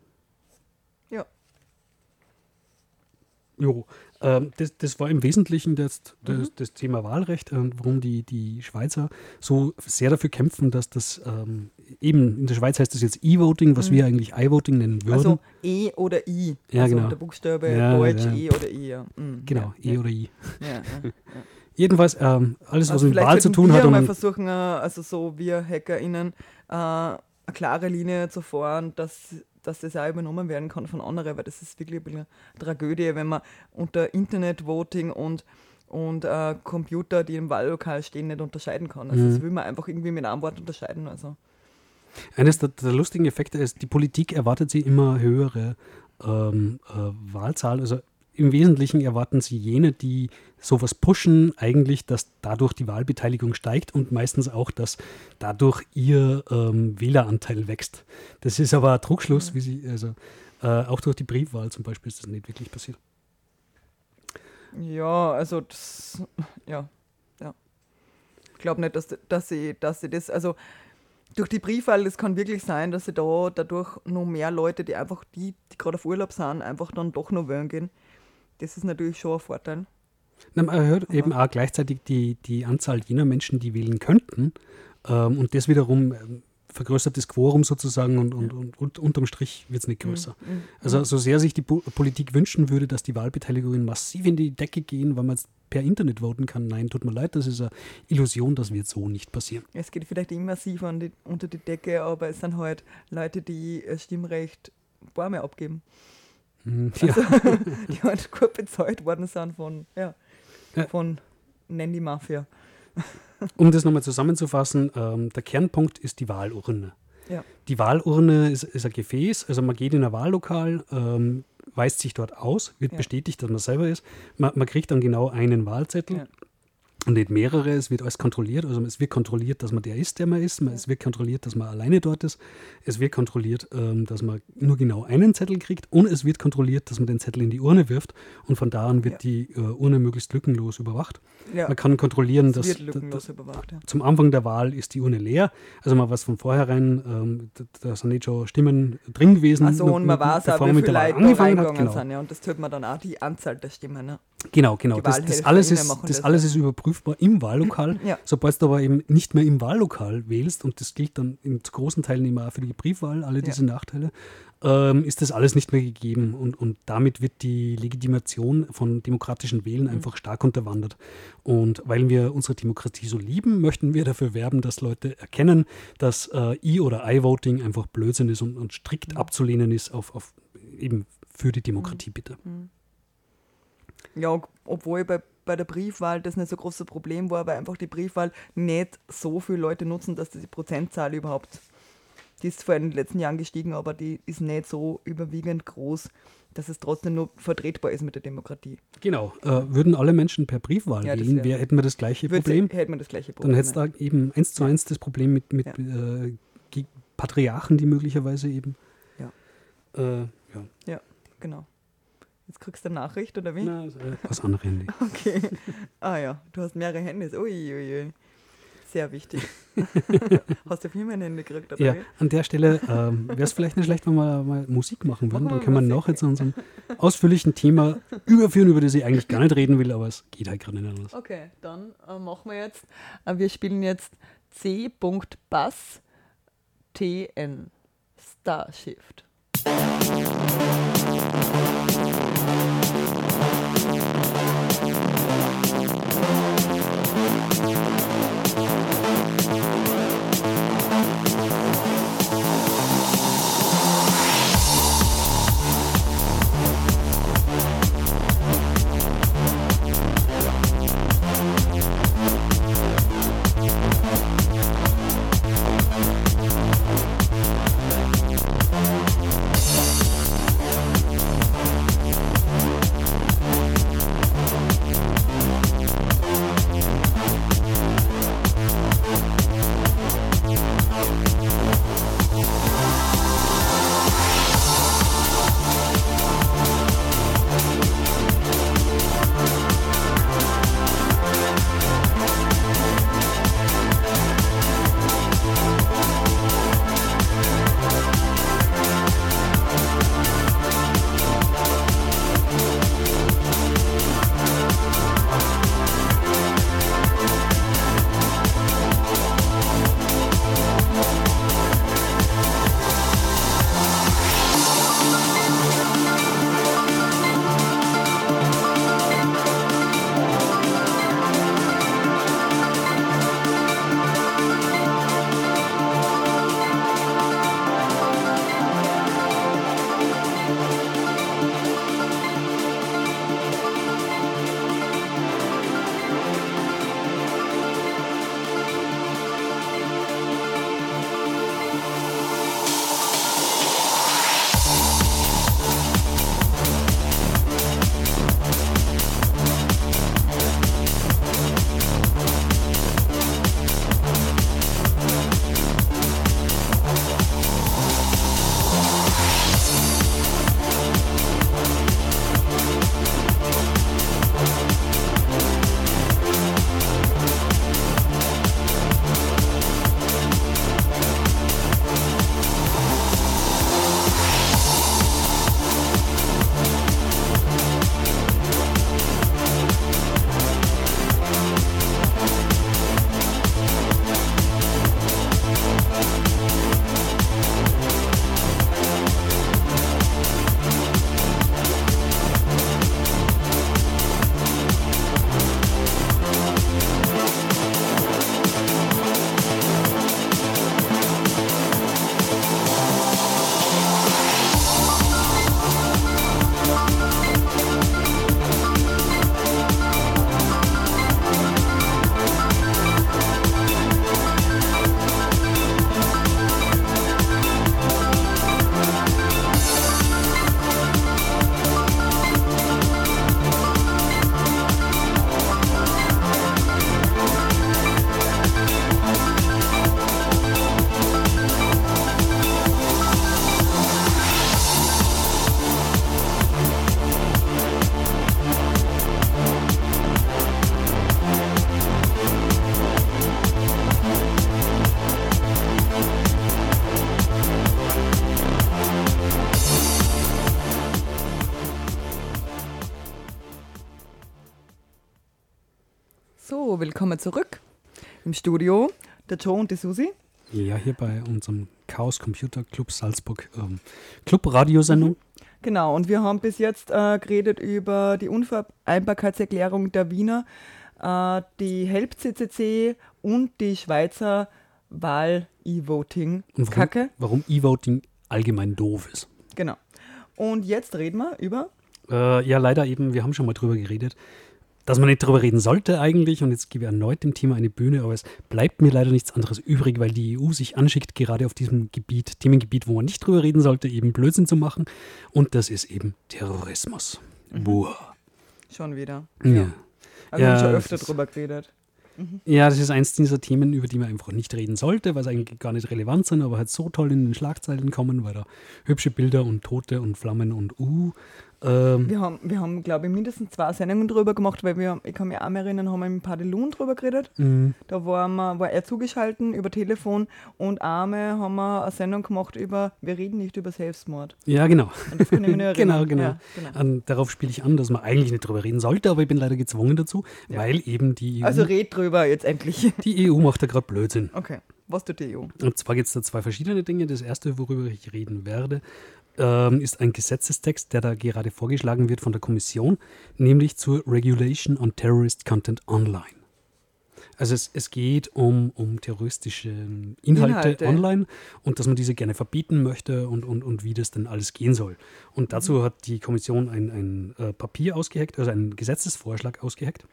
Ja. Jo, ähm, das, das war im Wesentlichen das, das, Mhm. das Thema Wahlrecht, äh, warum die, die Schweizer so sehr dafür kämpfen, dass das ähm, eben, in der Schweiz heißt das jetzt E-Voting, was wir eigentlich I-Voting nennen würden. Mhm. Also E oder I. Ja, also genau. Der Buchstabe Ja, Deutsch ja. E oder I, ja. Mhm. genau, E oder I. Jedenfalls, ähm, alles, was Also mit vielleicht Wahl zu tun wir hat. mal Und, versuchen, äh, also so wir HackerInnen, äh, eine klare Linie zu fahren, dass, dass das auch übernommen werden kann von anderen, weil das ist wirklich ein eine Tragödie, wenn man unter Internet-Voting und, und äh, Computer, die im Wahllokal stehen, nicht unterscheiden kann. Also Mhm. das will man einfach irgendwie mit einem Wort unterscheiden. Also. Eines der, der lustigen Effekte ist, die Politik erwartet sie immer höhere ähm, äh, Wahlzahl. Also im Wesentlichen erwarten sie jene, die sowas pushen, eigentlich, dass dadurch die Wahlbeteiligung steigt und meistens auch, dass dadurch ihr ähm, Wähleranteil wächst. Das ist aber ein Trugschluss, wie sie, also äh, auch durch die Briefwahl zum Beispiel ist das nicht wirklich passiert. Ja, also das, ja, ja. Ich glaube nicht, dass, dass, sie, dass sie das, also durch die Briefwahl, das kann wirklich sein, dass sie da dadurch noch mehr Leute, die einfach die, die gerade auf Urlaub sind, einfach dann doch noch wählen gehen. Das ist natürlich schon ein Vorteil. Na, man erhöht eben auch gleichzeitig die, die Anzahl jener Menschen, die wählen könnten. Ähm, und das wiederum ähm, vergrößert das Quorum sozusagen und, und, und, und unterm Strich wird es nicht größer. Also so sehr sich die Po- Politik wünschen würde, dass die Wahlbeteiligungen massiv in die Decke gehen, weil man jetzt per Internet voten kann. Nein, tut mir leid, das ist eine Illusion, das wird so nicht passieren. Es geht vielleicht immersiv an die, unter die Decke, aber es sind halt Leute, die Stimmrecht Bäume abgeben. Hm, Ja, Die halt gut bezahlt worden sind von, ja, Ja. von die Mafia. um das nochmal zusammenzufassen, ähm, der Kernpunkt ist die Wahlurne. Ja. Die Wahlurne ist, ist ein Gefäß, also man geht in ein Wahllokal, ähm, weist sich dort aus, wird Ja. bestätigt, dass man selber ist. Man, man kriegt dann genau einen Wahlzettel nicht mehrere. Es wird alles kontrolliert. Also es wird kontrolliert, dass man der ist, der man ist. Es wird kontrolliert, dass man alleine dort ist. Es wird kontrolliert, ähm, dass man nur genau einen Zettel kriegt und es wird kontrolliert, dass man den Zettel in die Urne wirft und von da an wird Ja. die äh, Urne möglichst lückenlos überwacht. Ja, Man kann kontrollieren, es dass wird dass- überwacht. Ja. zum Anfang der Wahl ist die Urne leer. Also man weiß von vornherein, ähm, da, sind nicht schon Stimmen drin gewesen. Also und man weiß auch, wie viele Leute angefangen hat. Genau, sind. Ja. Und das tut man dann auch die Anzahl der Stimmen. Ne? Genau. genau. Das, das, alles ist, das das, alles ja. ist überprüfbar im Wahllokal. Ja. Sobald du aber eben nicht mehr im Wahllokal wählst, und das gilt dann in zu großen Teilen immer auch für die Briefwahl, alle diese Nachteile, ähm, ist das alles nicht mehr gegeben. Und, und damit wird die Legitimation von demokratischen Mhm. Wählen einfach stark unterwandert. Und weil wir unsere Demokratie so lieben, möchten wir dafür werben, dass Leute erkennen, dass äh, E- oder I-Voting einfach Blödsinn ist und, und strikt abzulehnen ist auf, auf eben für die Demokratie, Mhm. Ja, ob- obwohl bei bei der Briefwahl das nicht so großes Problem war, weil einfach die Briefwahl nicht so viele Leute nutzen, dass die Prozentzahl überhaupt, die ist in den letzten Jahren gestiegen, aber die ist nicht so überwiegend groß, dass es trotzdem nur vertretbar ist mit der Demokratie. Genau. Äh, würden alle Menschen per Briefwahl Ja, wählen, wär- hätten wir das gleiche Problem. Hätte man das gleiche Problem. Dann hättest du da eben eins zu eins das Problem mit, mit Ja. äh, Patriarchen, die möglicherweise eben. Ja. Äh, ja. ja, genau. Jetzt kriegst du eine Nachricht, oder wie? Na, äh, aus andere Handy. Okay. Ah ja, du hast mehrere Handys. Uiuiui. Sehr wichtig. hast du viel mehr Handy gekriegt, oder Ja, an der Stelle ähm, wäre es vielleicht nicht schlecht, wenn wir mal Musik machen würden. Dann können wir Musik. nachher zu unserem ausführlichen Thema überführen, über das ich eigentlich gar nicht reden will, aber es geht halt gerade nicht anders. Okay, dann äh, machen wir jetzt. Äh, wir spielen jetzt C.Bass TN Starshift. So, willkommen zurück im Studio. Der Joe und die Susi. Ja, hier bei unserem Chaos Computer Club Salzburg ähm, Club-Radiosendung. Genau, und wir haben bis jetzt äh, geredet über die Unvereinbarkeitserklärung der Wiener, äh, die Help-CCC und die Schweizer Wahl-E-Voting-Kacke. warum E-Voting allgemein doof ist. Genau. Und jetzt reden wir über. Äh, ja, leider eben, wir haben schon mal drüber geredet. Dass man nicht darüber reden sollte eigentlich. Und jetzt gebe ich erneut dem Thema eine Bühne, aber es bleibt mir leider nichts anderes übrig, weil die EU sich anschickt, gerade auf diesem Gebiet, Themengebiet, wo man nicht drüber reden sollte, eben Blödsinn zu machen. Und das ist eben Terrorismus. Mhm. Boah. Schon wieder. Ja. Also Ja, haben schon öfter drüber geredet. Ja, das ist eins dieser Themen, über die man einfach nicht reden sollte, weil sie eigentlich gar nicht relevant sind, aber halt so toll in den Schlagzeilen kommen, weil da hübsche Bilder und Tote und Flammen und uh. Ähm, Wir haben, wir haben glaube ich, mindestens zwei Sendungen drüber gemacht, weil wir, ich kann mich auch mehr erinnern, haben wir mit Padelun drüber geredet. mh, Da war, wir, war er zugeschaltet über Telefon und einmal haben wir eine Sendung gemacht über, wir reden nicht über Selbstmord. ja, genau. Und das kann ich mich noch genau, erinnern. genau. Ja, genau. An, darauf spiele ich an, dass man eigentlich nicht drüber reden sollte, aber ich bin leider gezwungen dazu, Ja. weil eben die EU, Also red drüber jetzt endlich. die EU macht da gerade Blödsinn. Okay, was tut die EU? Und zwar gibt es da zwei verschiedene Dinge. Das erste, worüber ich reden werde, ähm, ist ein Gesetzestext, der da gerade vorgeschlagen wird von der Kommission, nämlich zur Regulation on Terrorist Content Online. Also es, es geht um, um terroristische Inhalte, Inhalte. online und dass man diese gerne verbieten möchte und, und, und wie das denn alles gehen soll. Und dazu hat die Kommission ein, ein äh, Papier ausgeheckt, also einen Gesetzesvorschlag ausgeheckt.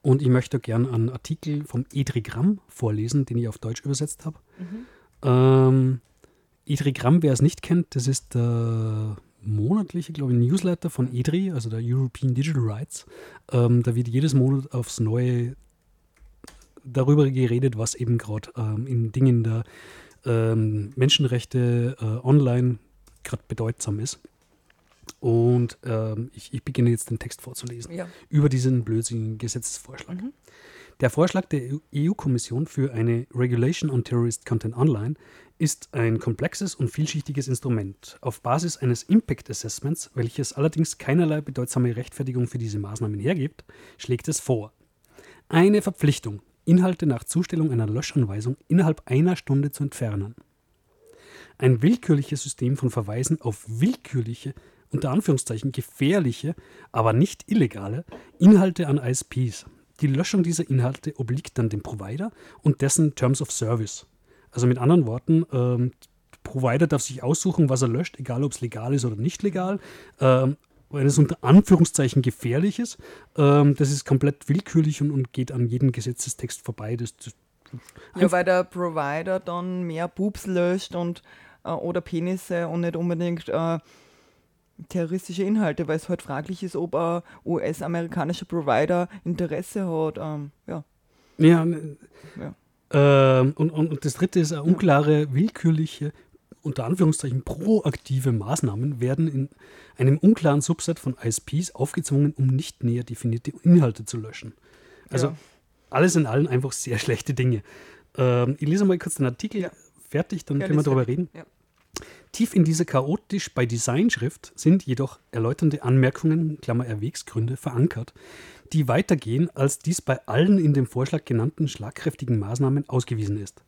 Und ich möchte gern einen Artikel vom Edrigramm vorlesen, den ich auf Deutsch übersetzt habe. Ähm, Edrigramm, wer es nicht kennt, das ist der monatliche, glaube ich, Newsletter von EDRI, also der European Digital Rights. Ähm, da wird jedes Monat aufs Neue darüber geredet, was eben gerade ähm, in Dingen der ähm, Menschenrechte äh, online gerade bedeutsam ist. Und ähm, ich, ich beginne jetzt den Text vorzulesen Ja. über diesen blödsinnigen Gesetzesvorschlag. Der Vorschlag der EU-Kommission für eine Regulation on Terrorist Content Online ist ein komplexes und vielschichtiges Instrument auf Basis eines Impact Assessments, welches allerdings keinerlei bedeutsame Rechtfertigung für diese Maßnahmen hergibt, schlägt es vor. Eine Verpflichtung, Inhalte nach Zustellung einer Löschanweisung innerhalb einer Stunde zu entfernen. Ein willkürliches System von Verweisen auf willkürliche, unter Anführungszeichen gefährliche, aber nicht illegale Inhalte an ISPs. Die Löschung dieser Inhalte obliegt dann dem Provider und dessen Terms of Service. Also mit anderen Worten, ähm, der Provider darf sich aussuchen, was er löscht, egal ob es legal ist oder nicht legal. Ähm, wenn es unter Anführungszeichen gefährlich ist, ähm, das ist komplett willkürlich und, und geht an jeden Gesetzestext vorbei. Das, das, Ja, weil der Provider dann mehr Boobs löscht und äh, oder Penisse und nicht unbedingt äh, terroristische Inhalte, weil es halt fraglich ist, ob ein US-amerikanischer Provider Interesse hat. Ähm, ja. ja, ne, Ja. Ähm, und, und, das dritte ist unklare, willkürliche, unter Anführungszeichen proaktive Maßnahmen werden in einem unklaren Subset von ISPs aufgezwungen, um nicht näher definierte Inhalte zu löschen. Also Ja. alles in allem einfach sehr schlechte Dinge. Ähm, ich lese mal kurz den Artikel Ja. fertig, dann Ja, können wir darüber fertig. reden. Tief in dieser chaotisch bei Designschrift sind jedoch erläuternde Anmerkungen, Klammer Erwegsgründe, verankert, die weitergehen, als dies bei allen in dem Vorschlag genannten schlagkräftigen Maßnahmen ausgewiesen ist.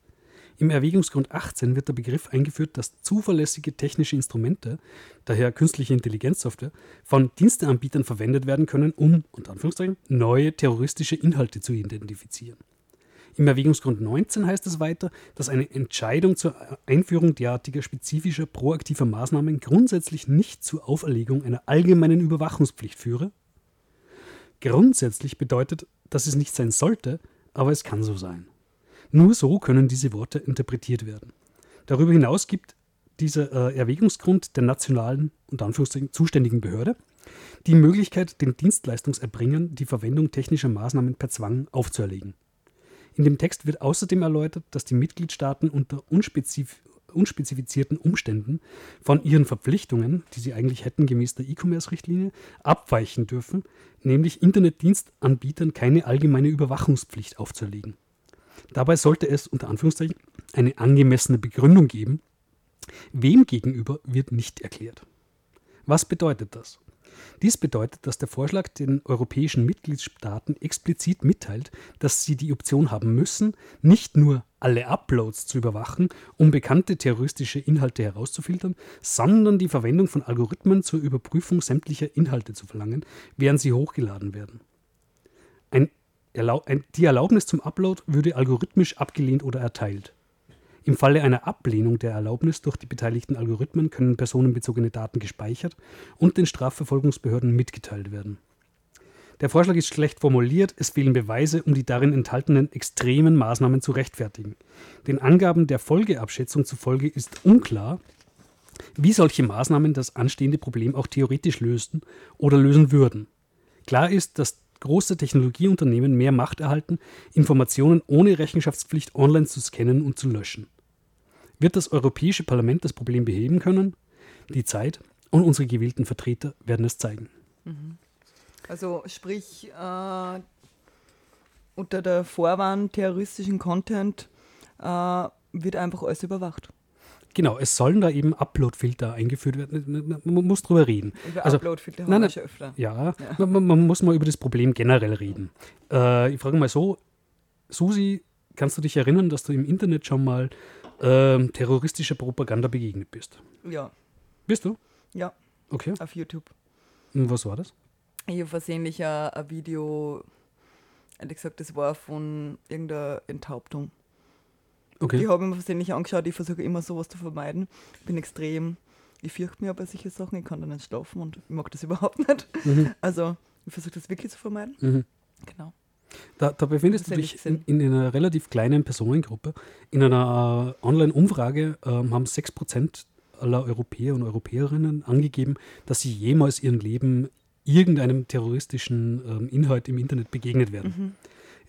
Im Erwägungsgrund 18 wird der Begriff eingeführt, dass zuverlässige technische Instrumente, daher künstliche Intelligenzsoftware, von Diensteanbietern verwendet werden können, um, unter Anführungszeichen, neue terroristische Inhalte zu identifizieren. Im Erwägungsgrund 19 heißt es weiter, dass eine Entscheidung zur Einführung derartiger spezifischer proaktiver Maßnahmen grundsätzlich nicht zur Auferlegung einer allgemeinen Überwachungspflicht führe. Grundsätzlich bedeutet, dass es nicht sein sollte, aber es kann so sein. Nur so können diese Worte interpretiert werden. Darüber hinaus gibt dieser äh, Erwägungsgrund der nationalen, unter Anführungszeichen, zuständigen Behörde die Möglichkeit, den Dienstleistungserbringern die Verwendung technischer Maßnahmen per Zwang aufzuerlegen. In dem Text wird außerdem erläutert, dass die Mitgliedstaaten unter unspezif unspezifizierten Umständen von ihren Verpflichtungen, die sie eigentlich hätten gemäß der E-Commerce-Richtlinie, abweichen dürfen, nämlich Internetdienstanbietern keine allgemeine Überwachungspflicht aufzuerlegen. Dabei sollte es unter Anführungszeichen eine angemessene Begründung geben. Wem gegenüber wird nicht erklärt. Was bedeutet das? Dies bedeutet, dass der Vorschlag den europäischen Mitgliedstaaten explizit mitteilt, dass sie die Option haben müssen, nicht nur alle Uploads zu überwachen, um bekannte terroristische Inhalte herauszufiltern, sondern die Verwendung von Algorithmen zur Überprüfung sämtlicher Inhalte zu verlangen, während sie hochgeladen werden. Ein Erlau ein, die Erlaubnis zum Upload würde algorithmisch abgelehnt oder erteilt. Im Falle einer Ablehnung der Erlaubnis durch die beteiligten Algorithmen können personenbezogene Daten gespeichert und den Strafverfolgungsbehörden mitgeteilt werden. Der Vorschlag ist schlecht formuliert, es fehlen Beweise, um die darin enthaltenen extremen Maßnahmen zu rechtfertigen. Den Angaben der Folgeabschätzung zufolge ist unklar, wie solche Maßnahmen das anstehende Problem auch theoretisch lösten oder lösen würden. Klar ist, dass große Technologieunternehmen mehr Macht erhalten, Informationen ohne Rechenschaftspflicht online zu scannen und zu löschen. Wird das Europäische Parlament das Problem beheben können? Die Zeit und unsere gewählten Vertreter werden es zeigen. Also sprich, äh, unter der Vorwand terroristischen Content äh, wird einfach alles überwacht. Genau, es sollen da eben Upload-Filter eingeführt werden. Man muss drüber reden. Über Also, Upload-Filter haben wir schon öfter. Ja, Man, man- man muss mal über das Problem generell reden. Äh, ich frage mal so, Susi, kannst du dich erinnern, dass du im Internet schon mal ähm, terroristischer Propaganda begegnet bist? Ja, Bist du? ja, Okay. auf YouTube. Und was war das? Ich habe versehentlich ein, ein Video, ehrlich gesagt, das war von irgendeiner Enthauptung. Okay. habe ich mir versehentlich angeschaut. Ich versuche immer sowas zu vermeiden. Ich bin extrem, ich fürchte mich aber solche Sachen. Ich kann da nicht schlafen und ich mag das überhaupt nicht. Mhm. Also, ich versuche das wirklich zu vermeiden. Mhm. Genau. Da, da befindest du dich in, in einer relativ kleinen Personengruppe. In einer äh, Online-Umfrage ähm, haben 6% aller Europäer und Europäerinnen angegeben, dass sie jemals ihrem Leben irgendeinem terroristischen ähm, Inhalt im Internet begegnet werden. Mhm.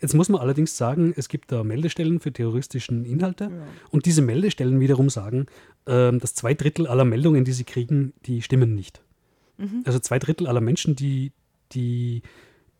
Jetzt muss man allerdings sagen, es gibt da Meldestellen für terroristischen Inhalte Ja. und diese Meldestellen wiederum sagen, ähm, dass zwei Drittel aller Meldungen, die sie kriegen, die stimmen nicht. Mhm. Also zwei Drittel aller Menschen, die, die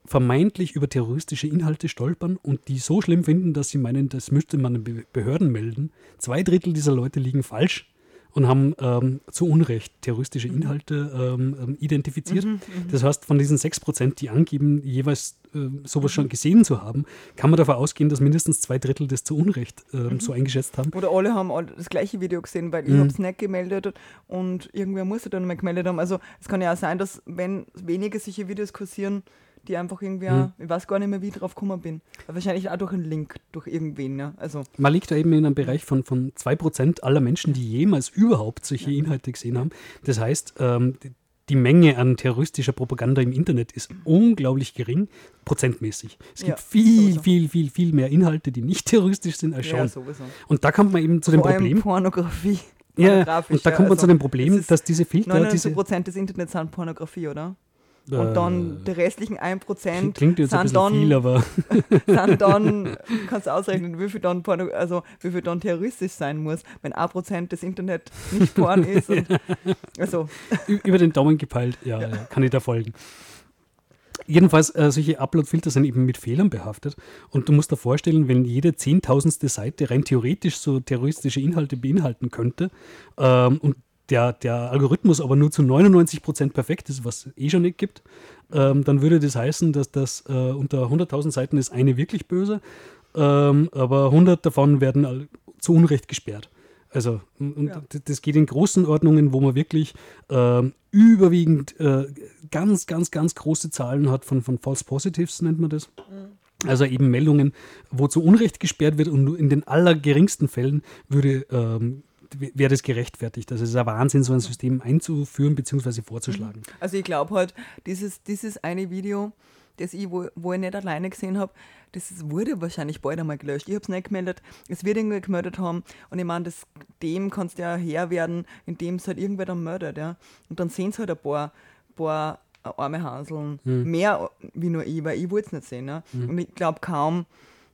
vermeintlich über terroristische Inhalte stolpern und die so schlimm finden, dass sie meinen, das müsste man den Be- Behörden melden. Zwei Drittel dieser Leute liegen falsch und haben ähm, zu Unrecht terroristische Inhalte ähm, ähm, identifiziert. Das heißt, von diesen 6%, die angeben, jeweils äh, sowas schon gesehen zu haben, kann man davon ausgehen, dass mindestens zwei Drittel das zu Unrecht ähm, so eingeschätzt haben. Oder alle haben alle das gleiche Video gesehen, weil ich Mhm. habe es nicht gemeldet und irgendwer muss es dann mal gemeldet haben. Also es kann ja auch sein, dass wenn wenige solche Videos kursieren, die einfach irgendwie, Mhm. ich weiß gar nicht mehr, wie ich drauf gekommen bin. Aber wahrscheinlich auch durch einen Link, durch irgendwen, ja. Also, Man liegt da eben in einem Bereich von, von 2% aller Menschen, die jemals überhaupt solche Inhalte gesehen haben. Das heißt, ähm, die- die Menge an terroristischer Propaganda im Internet ist unglaublich gering, prozentmäßig. Es gibt Ja, viel, sowieso. viel, viel, viel mehr Inhalte, die nicht terroristisch sind als ja, schon. sowieso. Und da kommt man eben zu dem Vor allem Problem. Pornografie. Ja, und da ja, kommt man also zu dem Problem, dass diese Filter, 99 diese, Prozent des Internets sind Pornografie, oder? Äh, Und dann die restlichen 1 Prozent klingt jetzt ein sind bisschen dann, viel, aber sind dann, kannst du ausrechnen, wie viel dann, Porno, also wie viel dann terroristisch sein muss, wenn 1 Prozent des Internet nicht Porn ist. Und, also, über den Daumen gepeilt, ja, ja. kann ich da folgen. Jedenfalls, äh, solche Upload-Filter sind eben mit Fehlern behaftet. Und du musst dir vorstellen, wenn jede zehntausendste Seite rein theoretisch so terroristische Inhalte beinhalten könnte ähm, und der, der Algorithmus aber nur zu 99% perfekt ist, was eh schon nicht gibt, ähm, dann würde das heißen, dass das äh, unter 100.000 Seiten ist eine wirklich böse, ähm, aber 100 davon werden zu Unrecht gesperrt. Also, Ja. das geht in großen Ordnungen, wo man wirklich ähm, überwiegend äh, ganz, ganz, ganz große Zahlen hat von, von False Positives, nennt man das. Also eben Meldungen, wo zu Unrecht gesperrt wird und nur in den allergeringsten Fällen würde, ähm, wäre das gerechtfertigt. Also es ist ein Wahnsinn, so ein System einzuführen bzw. vorzuschlagen. also ich glaube halt, dieses, dieses eine Video, das ich, wo, wo ich nicht alleine gesehen habe, das wurde wahrscheinlich bald einmal gelöscht. Ich habe es nicht gemeldet, es wird irgendwer gemeldet haben und ich meine, das, dem kannst du ja Herr werden, indem es halt irgendwer dann meldet. Ja? Und dann sehen es halt ein paar, paar arme Hanseln, mehr wie nur ich, weil ich wollte es nicht sehen. Ja? Und ich glaube kaum,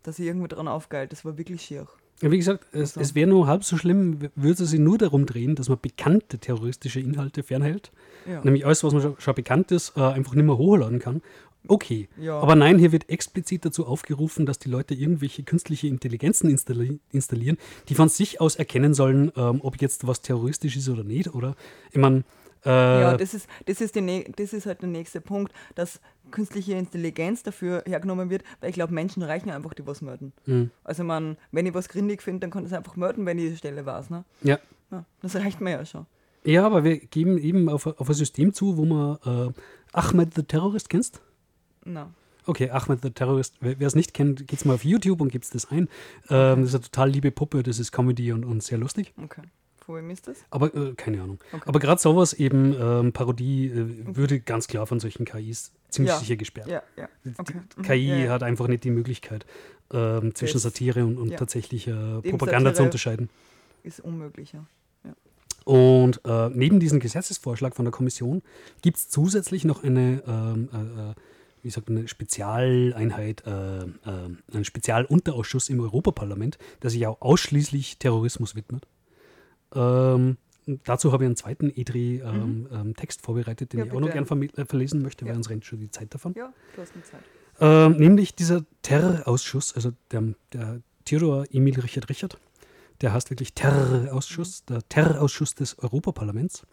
dass ich irgendwie daran aufgeilt. Das war wirklich schier. Ja, wie gesagt, es, es wäre nur halb so schlimm, würde es sich nur darum drehen, dass man bekannte terroristische Inhalte fernhält. Ja. Nämlich alles, was man schon, schon bekannt ist, äh, einfach nicht mehr hochladen kann. Okay. Ja. Aber nein, hier wird explizit dazu aufgerufen, dass die Leute irgendwelche künstliche Intelligenzen installi installieren, die von sich aus erkennen sollen, ähm, ob jetzt was terroristisch ist oder nicht. Oder ich meine, äh, Ja, das ist, das, ist die, das ist halt der nächste Punkt, dass künstliche Intelligenz dafür hergenommen wird, weil ich glaube, Menschen reichen einfach, die was melden. Mhm. Also man, wenn ich was grindig finde, dann kann ich es einfach melden, wenn ich die Stelle weiß. Ne? ja. Ja, das reicht mir ja schon. ja, aber wir geben eben auf, auf ein System zu, wo man äh, Ahmed the Terrorist kennst. Na. Okay, Ahmed the Terrorist, wer es nicht kennt, geht's mal auf YouTube und gibt das ein. Ähm, das ist eine total liebe Puppe, das ist Comedy und, und sehr lustig. Okay. Wem ist das? Aber äh, keine Ahnung. Okay. Aber gerade sowas eben, ähm, Parodie, äh, würde ganz klar von solchen KIs ziemlich Ja. sicher gesperrt. Ja, ja. Okay. Mhm. KI ja, hat einfach nicht die Möglichkeit, ähm, zwischen Das- Satire und, und tatsächlicher Propaganda zu Satire- unterscheiden. Ist unmöglich, ja. Und äh, neben diesem Gesetzesvorschlag von der Kommission gibt es zusätzlich noch eine, ähm, äh, äh, wie sagt man, eine Spezialeinheit, äh, äh, einen Spezialunterausschuss im Europaparlament, der sich auch ausschließlich Terrorismus widmet. Ähm, dazu habe ich einen zweiten EDRI-Text vorbereitet, den Mhm. Ja, ich auch noch bitte. gern vermi- äh, verlesen möchte, weil Ja. uns rennt schon die Zeit davon. Ja, du hast eine Zeit. Ähm, nämlich dieser Terrorausschuss, also der, der Theodor Emil Richard Richard, der heißt wirklich Terrorausschuss, der Terrorausschuss des Europaparlaments.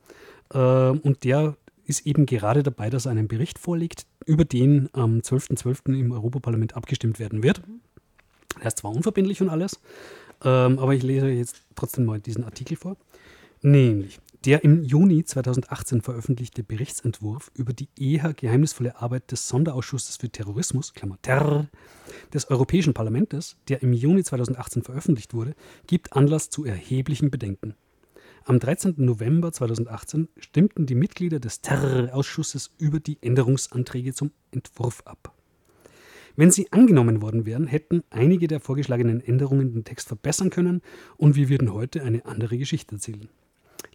Ähm, und der ist eben gerade dabei, dass er einen Bericht vorlegt, über den am 12.12. im Europaparlament abgestimmt werden wird. Er ist zwar unverbindlich und alles, ähm, aber ich lese jetzt trotzdem mal diesen Artikel vor. Nämlich, der im Juni 2018 veröffentlichte Berichtsentwurf über die eher geheimnisvolle Arbeit des Sonderausschusses für Terrorismus, Klammer Terror, des Europäischen Parlaments, der im Juni 2018 veröffentlicht wurde, gibt Anlass zu erheblichen Bedenken. Am 13. November 2018 stimmten die Mitglieder des Terrorausschusses über die Änderungsanträge zum Entwurf ab. Wenn sie angenommen worden wären, hätten einige der vorgeschlagenen Änderungen den Text verbessern können und wir würden heute eine andere Geschichte erzählen.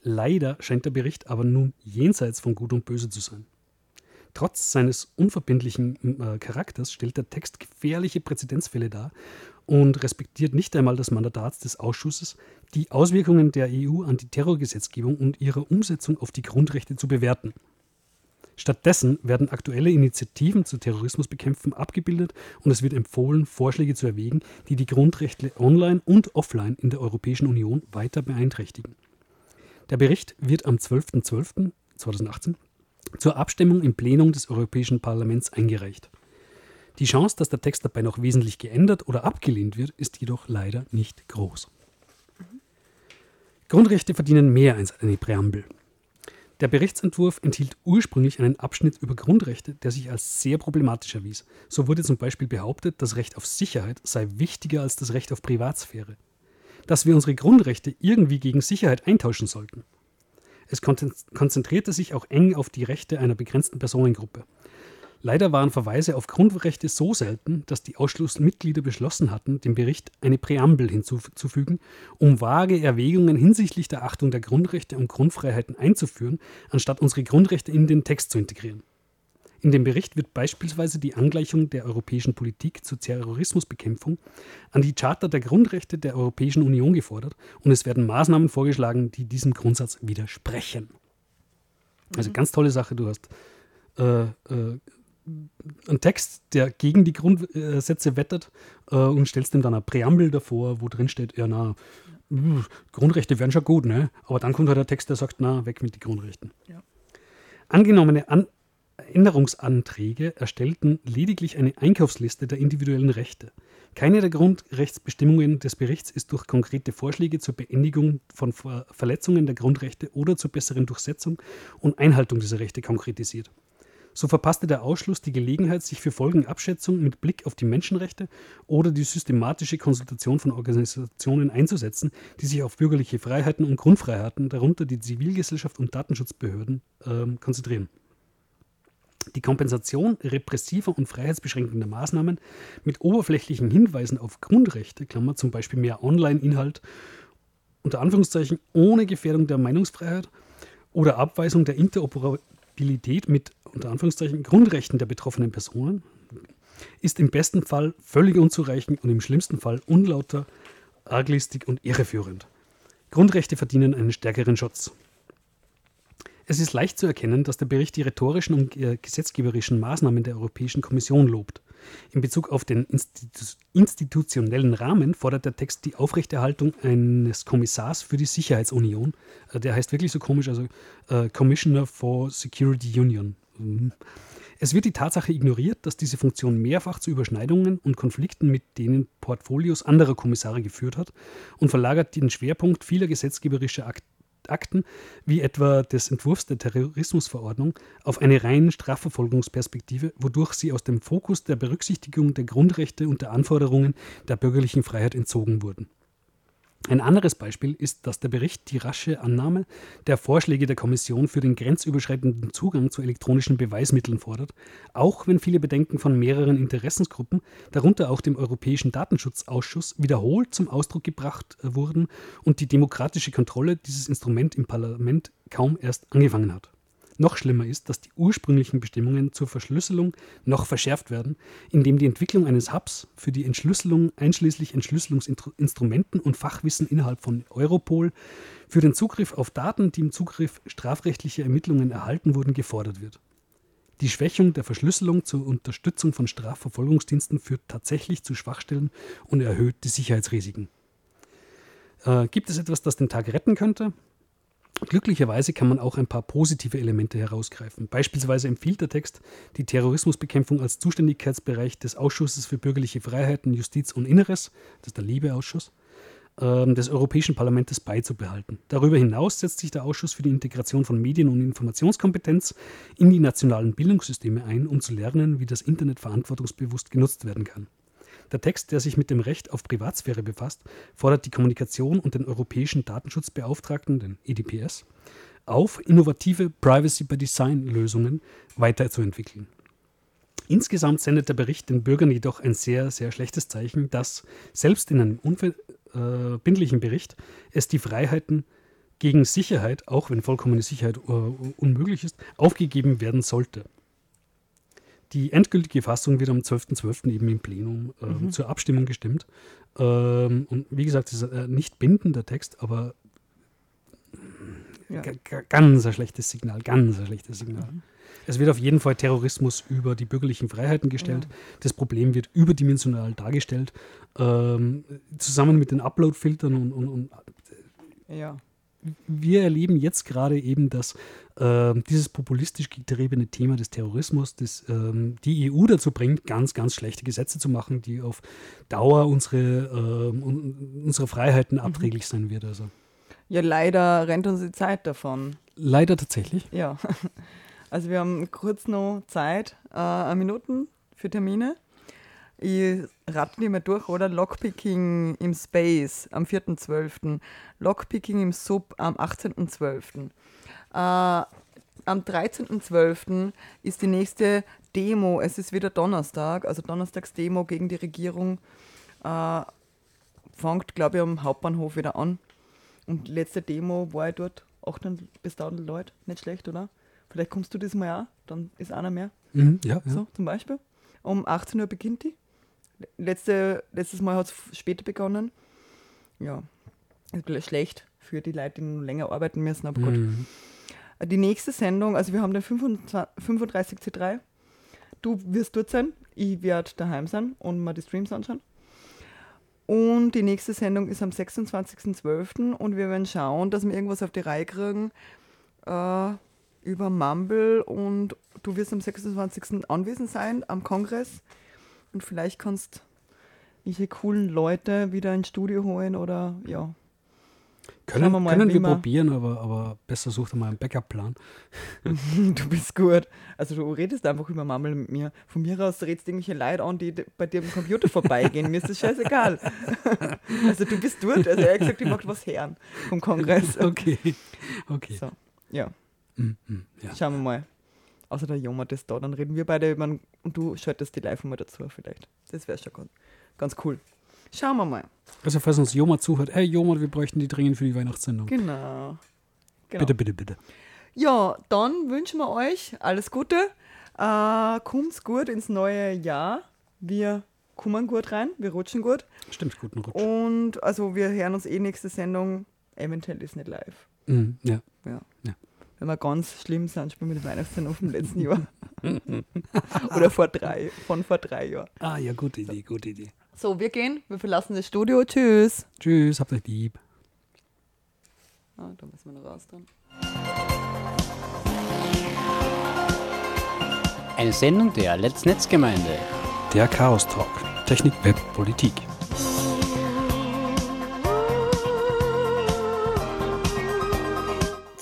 Leider scheint der Bericht aber nun jenseits von Gut und Böse zu sein. Trotz seines unverbindlichen äh, Charakters stellt der Text gefährliche Präzedenzfälle dar und respektiert nicht einmal das Mandat des Ausschusses, die Auswirkungen der EU-Antiterrorgesetzgebung und ihre Umsetzung auf die Grundrechte zu bewerten. Stattdessen werden aktuelle Initiativen zur Terrorismusbekämpfung abgebildet und es wird empfohlen, Vorschläge zu erwägen, die die Grundrechte online und offline in der Europäischen Union weiter beeinträchtigen. Der Bericht wird am 12.12.2018 zur Abstimmung im Plenum des Europäischen Parlaments eingereicht. Die Chance, dass der Text dabei noch wesentlich geändert oder abgelehnt wird, ist jedoch leider nicht groß. Grundrechte verdienen mehr als eine Präambel. Der Berichtsentwurf enthielt ursprünglich einen Abschnitt über Grundrechte, der sich als sehr problematisch erwies. So wurde zum Beispiel behauptet, das Recht auf Sicherheit sei wichtiger als das Recht auf Privatsphäre. Dass wir unsere Grundrechte irgendwie gegen Sicherheit eintauschen sollten. Es konzen- konzentrierte sich auch eng auf die Rechte einer begrenzten Personengruppe. Leider waren Verweise auf Grundrechte so selten, dass die Ausschlussmitglieder beschlossen hatten, dem Bericht eine Präambel hinzuzufügen, um vage Erwägungen hinsichtlich der Achtung der Grundrechte und Grundfreiheiten einzuführen, anstatt unsere Grundrechte in den Text zu integrieren. In dem Bericht wird beispielsweise die Angleichung der europäischen Politik zur Terrorismusbekämpfung an die Charta der Grundrechte der Europäischen Union gefordert und es werden Maßnahmen vorgeschlagen, die diesem Grundsatz widersprechen. Also ganz tolle Sache, du hast äh, äh, einen Text, der gegen die Grundsätze wettet äh, und stellst ihm dann eine Präambel davor, wo drin steht, ja na, uh, Grundrechte wären schon gut, ne? Aber dann kommt halt der Text, der sagt, na, weg mit den Grundrechten. Ja. Angenommene An Änderungsanträge erstellten lediglich eine Einkaufsliste der individuellen Rechte. Keine der Grundrechtsbestimmungen des Berichts ist durch konkrete Vorschläge zur Beendigung von Ver Verletzungen der Grundrechte oder zur besseren Durchsetzung und Einhaltung dieser Rechte konkretisiert. So verpasste der Ausschluss die Gelegenheit, sich für Folgenabschätzung mit Blick auf die Menschenrechte oder die systematische Konsultation von Organisationen einzusetzen, die sich auf bürgerliche Freiheiten und Grundfreiheiten, darunter die Zivilgesellschaft und Datenschutzbehörden, ähm, konzentrieren. Die Kompensation repressiver und freiheitsbeschränkender Maßnahmen mit oberflächlichen Hinweisen auf Grundrechte, Klammer zum Beispiel mehr Online-Inhalt, unter Anführungszeichen ohne Gefährdung der Meinungsfreiheit oder Abweisung der Interoperabilität mit unter Anführungszeichen Grundrechten der betroffenen Personen, ist im besten Fall völlig unzureichend und im schlimmsten Fall unlauter, arglistig und irreführend. Grundrechte verdienen einen stärkeren Schutz. Es ist leicht zu erkennen, dass der Bericht die rhetorischen und äh, gesetzgeberischen Maßnahmen der Europäischen Kommission lobt. In Bezug auf den Institu institutionellen Rahmen fordert der Text die Aufrechterhaltung eines Kommissars für die Sicherheitsunion. Äh, der heißt wirklich so komisch, also äh, Commissioner for Security Union. Mhm. Es wird die Tatsache ignoriert, dass diese Funktion mehrfach zu Überschneidungen und Konflikten mit denen Portfolios anderer Kommissare geführt hat und verlagert den Schwerpunkt vieler gesetzgeberischer Akte Akten, wie etwa des Entwurfs der Terrorismusverordnung, auf eine rein Strafverfolgungsperspektive, wodurch sie aus dem Fokus der Berücksichtigung der Grundrechte und der Anforderungen der bürgerlichen Freiheit entzogen wurden. Ein anderes Beispiel ist, dass der Bericht die rasche Annahme der Vorschläge der Kommission für den grenzüberschreitenden Zugang zu elektronischen Beweismitteln fordert, auch wenn viele Bedenken von mehreren Interessensgruppen, darunter auch dem Europäischen Datenschutzausschuss, wiederholt zum Ausdruck gebracht wurden und die demokratische Kontrolle dieses Instrument im Parlament kaum erst angefangen hat. Noch schlimmer ist, dass die ursprünglichen Bestimmungen zur Verschlüsselung noch verschärft werden, indem die Entwicklung eines Hubs für die Entschlüsselung einschließlich Entschlüsselungsinstrumenten und Fachwissen innerhalb von Europol für den Zugriff auf Daten, die im Zugriff strafrechtlicher Ermittlungen erhalten wurden, gefordert wird. Die Schwächung der Verschlüsselung zur Unterstützung von Strafverfolgungsdiensten führt tatsächlich zu Schwachstellen und erhöht die Sicherheitsrisiken. Äh, gibt es etwas, das den Tag retten könnte? Glücklicherweise kann man auch ein paar positive Elemente herausgreifen. Beispielsweise empfiehlt der Text, die Terrorismusbekämpfung als Zuständigkeitsbereich des Ausschusses für bürgerliche Freiheiten, Justiz und Inneres, das ist der Liebeausschuss, ähm, des Europäischen Parlaments beizubehalten. Darüber hinaus setzt sich der Ausschuss für die Integration von Medien- und Informationskompetenz in die nationalen Bildungssysteme ein, um zu lernen, wie das Internet verantwortungsbewusst genutzt werden kann. Der Text, der sich mit dem Recht auf Privatsphäre befasst, fordert die Kommunikation und den europäischen Datenschutzbeauftragten, den EDPS, auf, innovative Privacy-by-Design-Lösungen weiterzuentwickeln. Insgesamt sendet der Bericht den Bürgern jedoch ein sehr, sehr schlechtes Zeichen, dass selbst in einem unverbindlichen Bericht es die Freiheiten gegen Sicherheit, auch wenn vollkommene Sicherheit uh, unmöglich ist, aufgegeben werden sollte. Die endgültige Fassung wird am 12.12. .12. eben im Plenum äh, mhm. zur Abstimmung gestimmt. Ähm, und wie gesagt, es ist äh, nicht bindender Text, aber ja. ganz ein schlechtes Signal, ganz ein schlechtes Signal. Mhm. Es wird auf jeden Fall Terrorismus über die bürgerlichen Freiheiten gestellt. Ja. Das Problem wird überdimensional dargestellt, ähm, zusammen mit den Upload-Filtern und, und, und ja wir erleben jetzt gerade eben, dass äh, dieses populistisch getriebene Thema des Terrorismus das, ähm, die EU dazu bringt, ganz, ganz schlechte Gesetze zu machen, die auf Dauer unsere, äh, unsere Freiheiten mhm. abträglich sein wird. Also. Ja, leider rennt uns die Zeit davon. Leider tatsächlich. Ja. Also wir haben kurz noch Zeit, äh, Minuten für Termine. Ich rate die mal durch, oder? Lockpicking im Space am 4.12. Lockpicking im Sub am 18.12. Äh, am 13.12. ist die nächste Demo. Es ist wieder Donnerstag, also Donnerstagsdemo gegen die Regierung. Äh, fängt, glaube ich, am Hauptbahnhof wieder an. Und die letzte Demo war ich dort 800 bis 1000 Leute. Nicht schlecht, oder? Vielleicht kommst du diesmal auch, dann ist einer mehr. Mhm, ja, ja. So, zum Beispiel. Um 18 Uhr beginnt die. Letzte, letztes Mal hat es später begonnen. Ja, ist vielleicht schlecht für die Leute, die noch länger arbeiten müssen, aber mhm. gut. Die nächste Sendung, also wir haben den 35, C3. Du wirst dort sein, ich werde daheim sein und mal die Streams anschauen. Und die nächste Sendung ist am 26.12. und wir werden schauen, dass wir irgendwas auf die Reihe kriegen äh, über Mumble und du wirst am 26. anwesend sein am Kongress und vielleicht kannst diese coolen Leute wieder ins Studio holen oder ja. Können wir, mal, können wir probieren, aber, aber besser such dir mal einen Backup-Plan. du bist gut. Also du redest einfach über Mammel mit mir. Von mir aus redest du irgendwelche Leute an, die bei dir am Computer vorbeigehen. mir ist das scheißegal. also du bist dort. Also er hat gesagt, ich mag was hören vom Kongress. Okay, okay. So, ja. Mm, mm, ja. Schauen wir mal außer der Joma ist da, dann reden wir beide über und du schaltest die live mal dazu vielleicht. Das wäre schon ganz, ganz cool. Schauen wir mal. Also falls uns Joma zuhört, hey Joma, wir bräuchten die dringend für die Weihnachtssendung. Genau. genau. Bitte, bitte, bitte. Ja, dann wünschen wir euch alles Gute. Äh, kommt's gut ins neue Jahr. Wir kommen gut rein, wir rutschen gut. Stimmt, guten Rutsch. Und also wir hören uns eh nächste Sendung. Eventuell ist nicht live. Mhm, ja. ja. ja wenn wir ganz schlimm sind, spielen wir die Weihnachtszeit vom letzten Jahr. Oder vor drei, von vor drei Jahren. Ah ja, gute Idee, gute Idee. So, wir gehen, wir verlassen das Studio. Tschüss. Tschüss, habt euch lieb. Ah, da müssen wir noch raus dann. Eine Sendung der Let's Netzgemeinde. Der Chaos Talk. Technik, Web, Politik.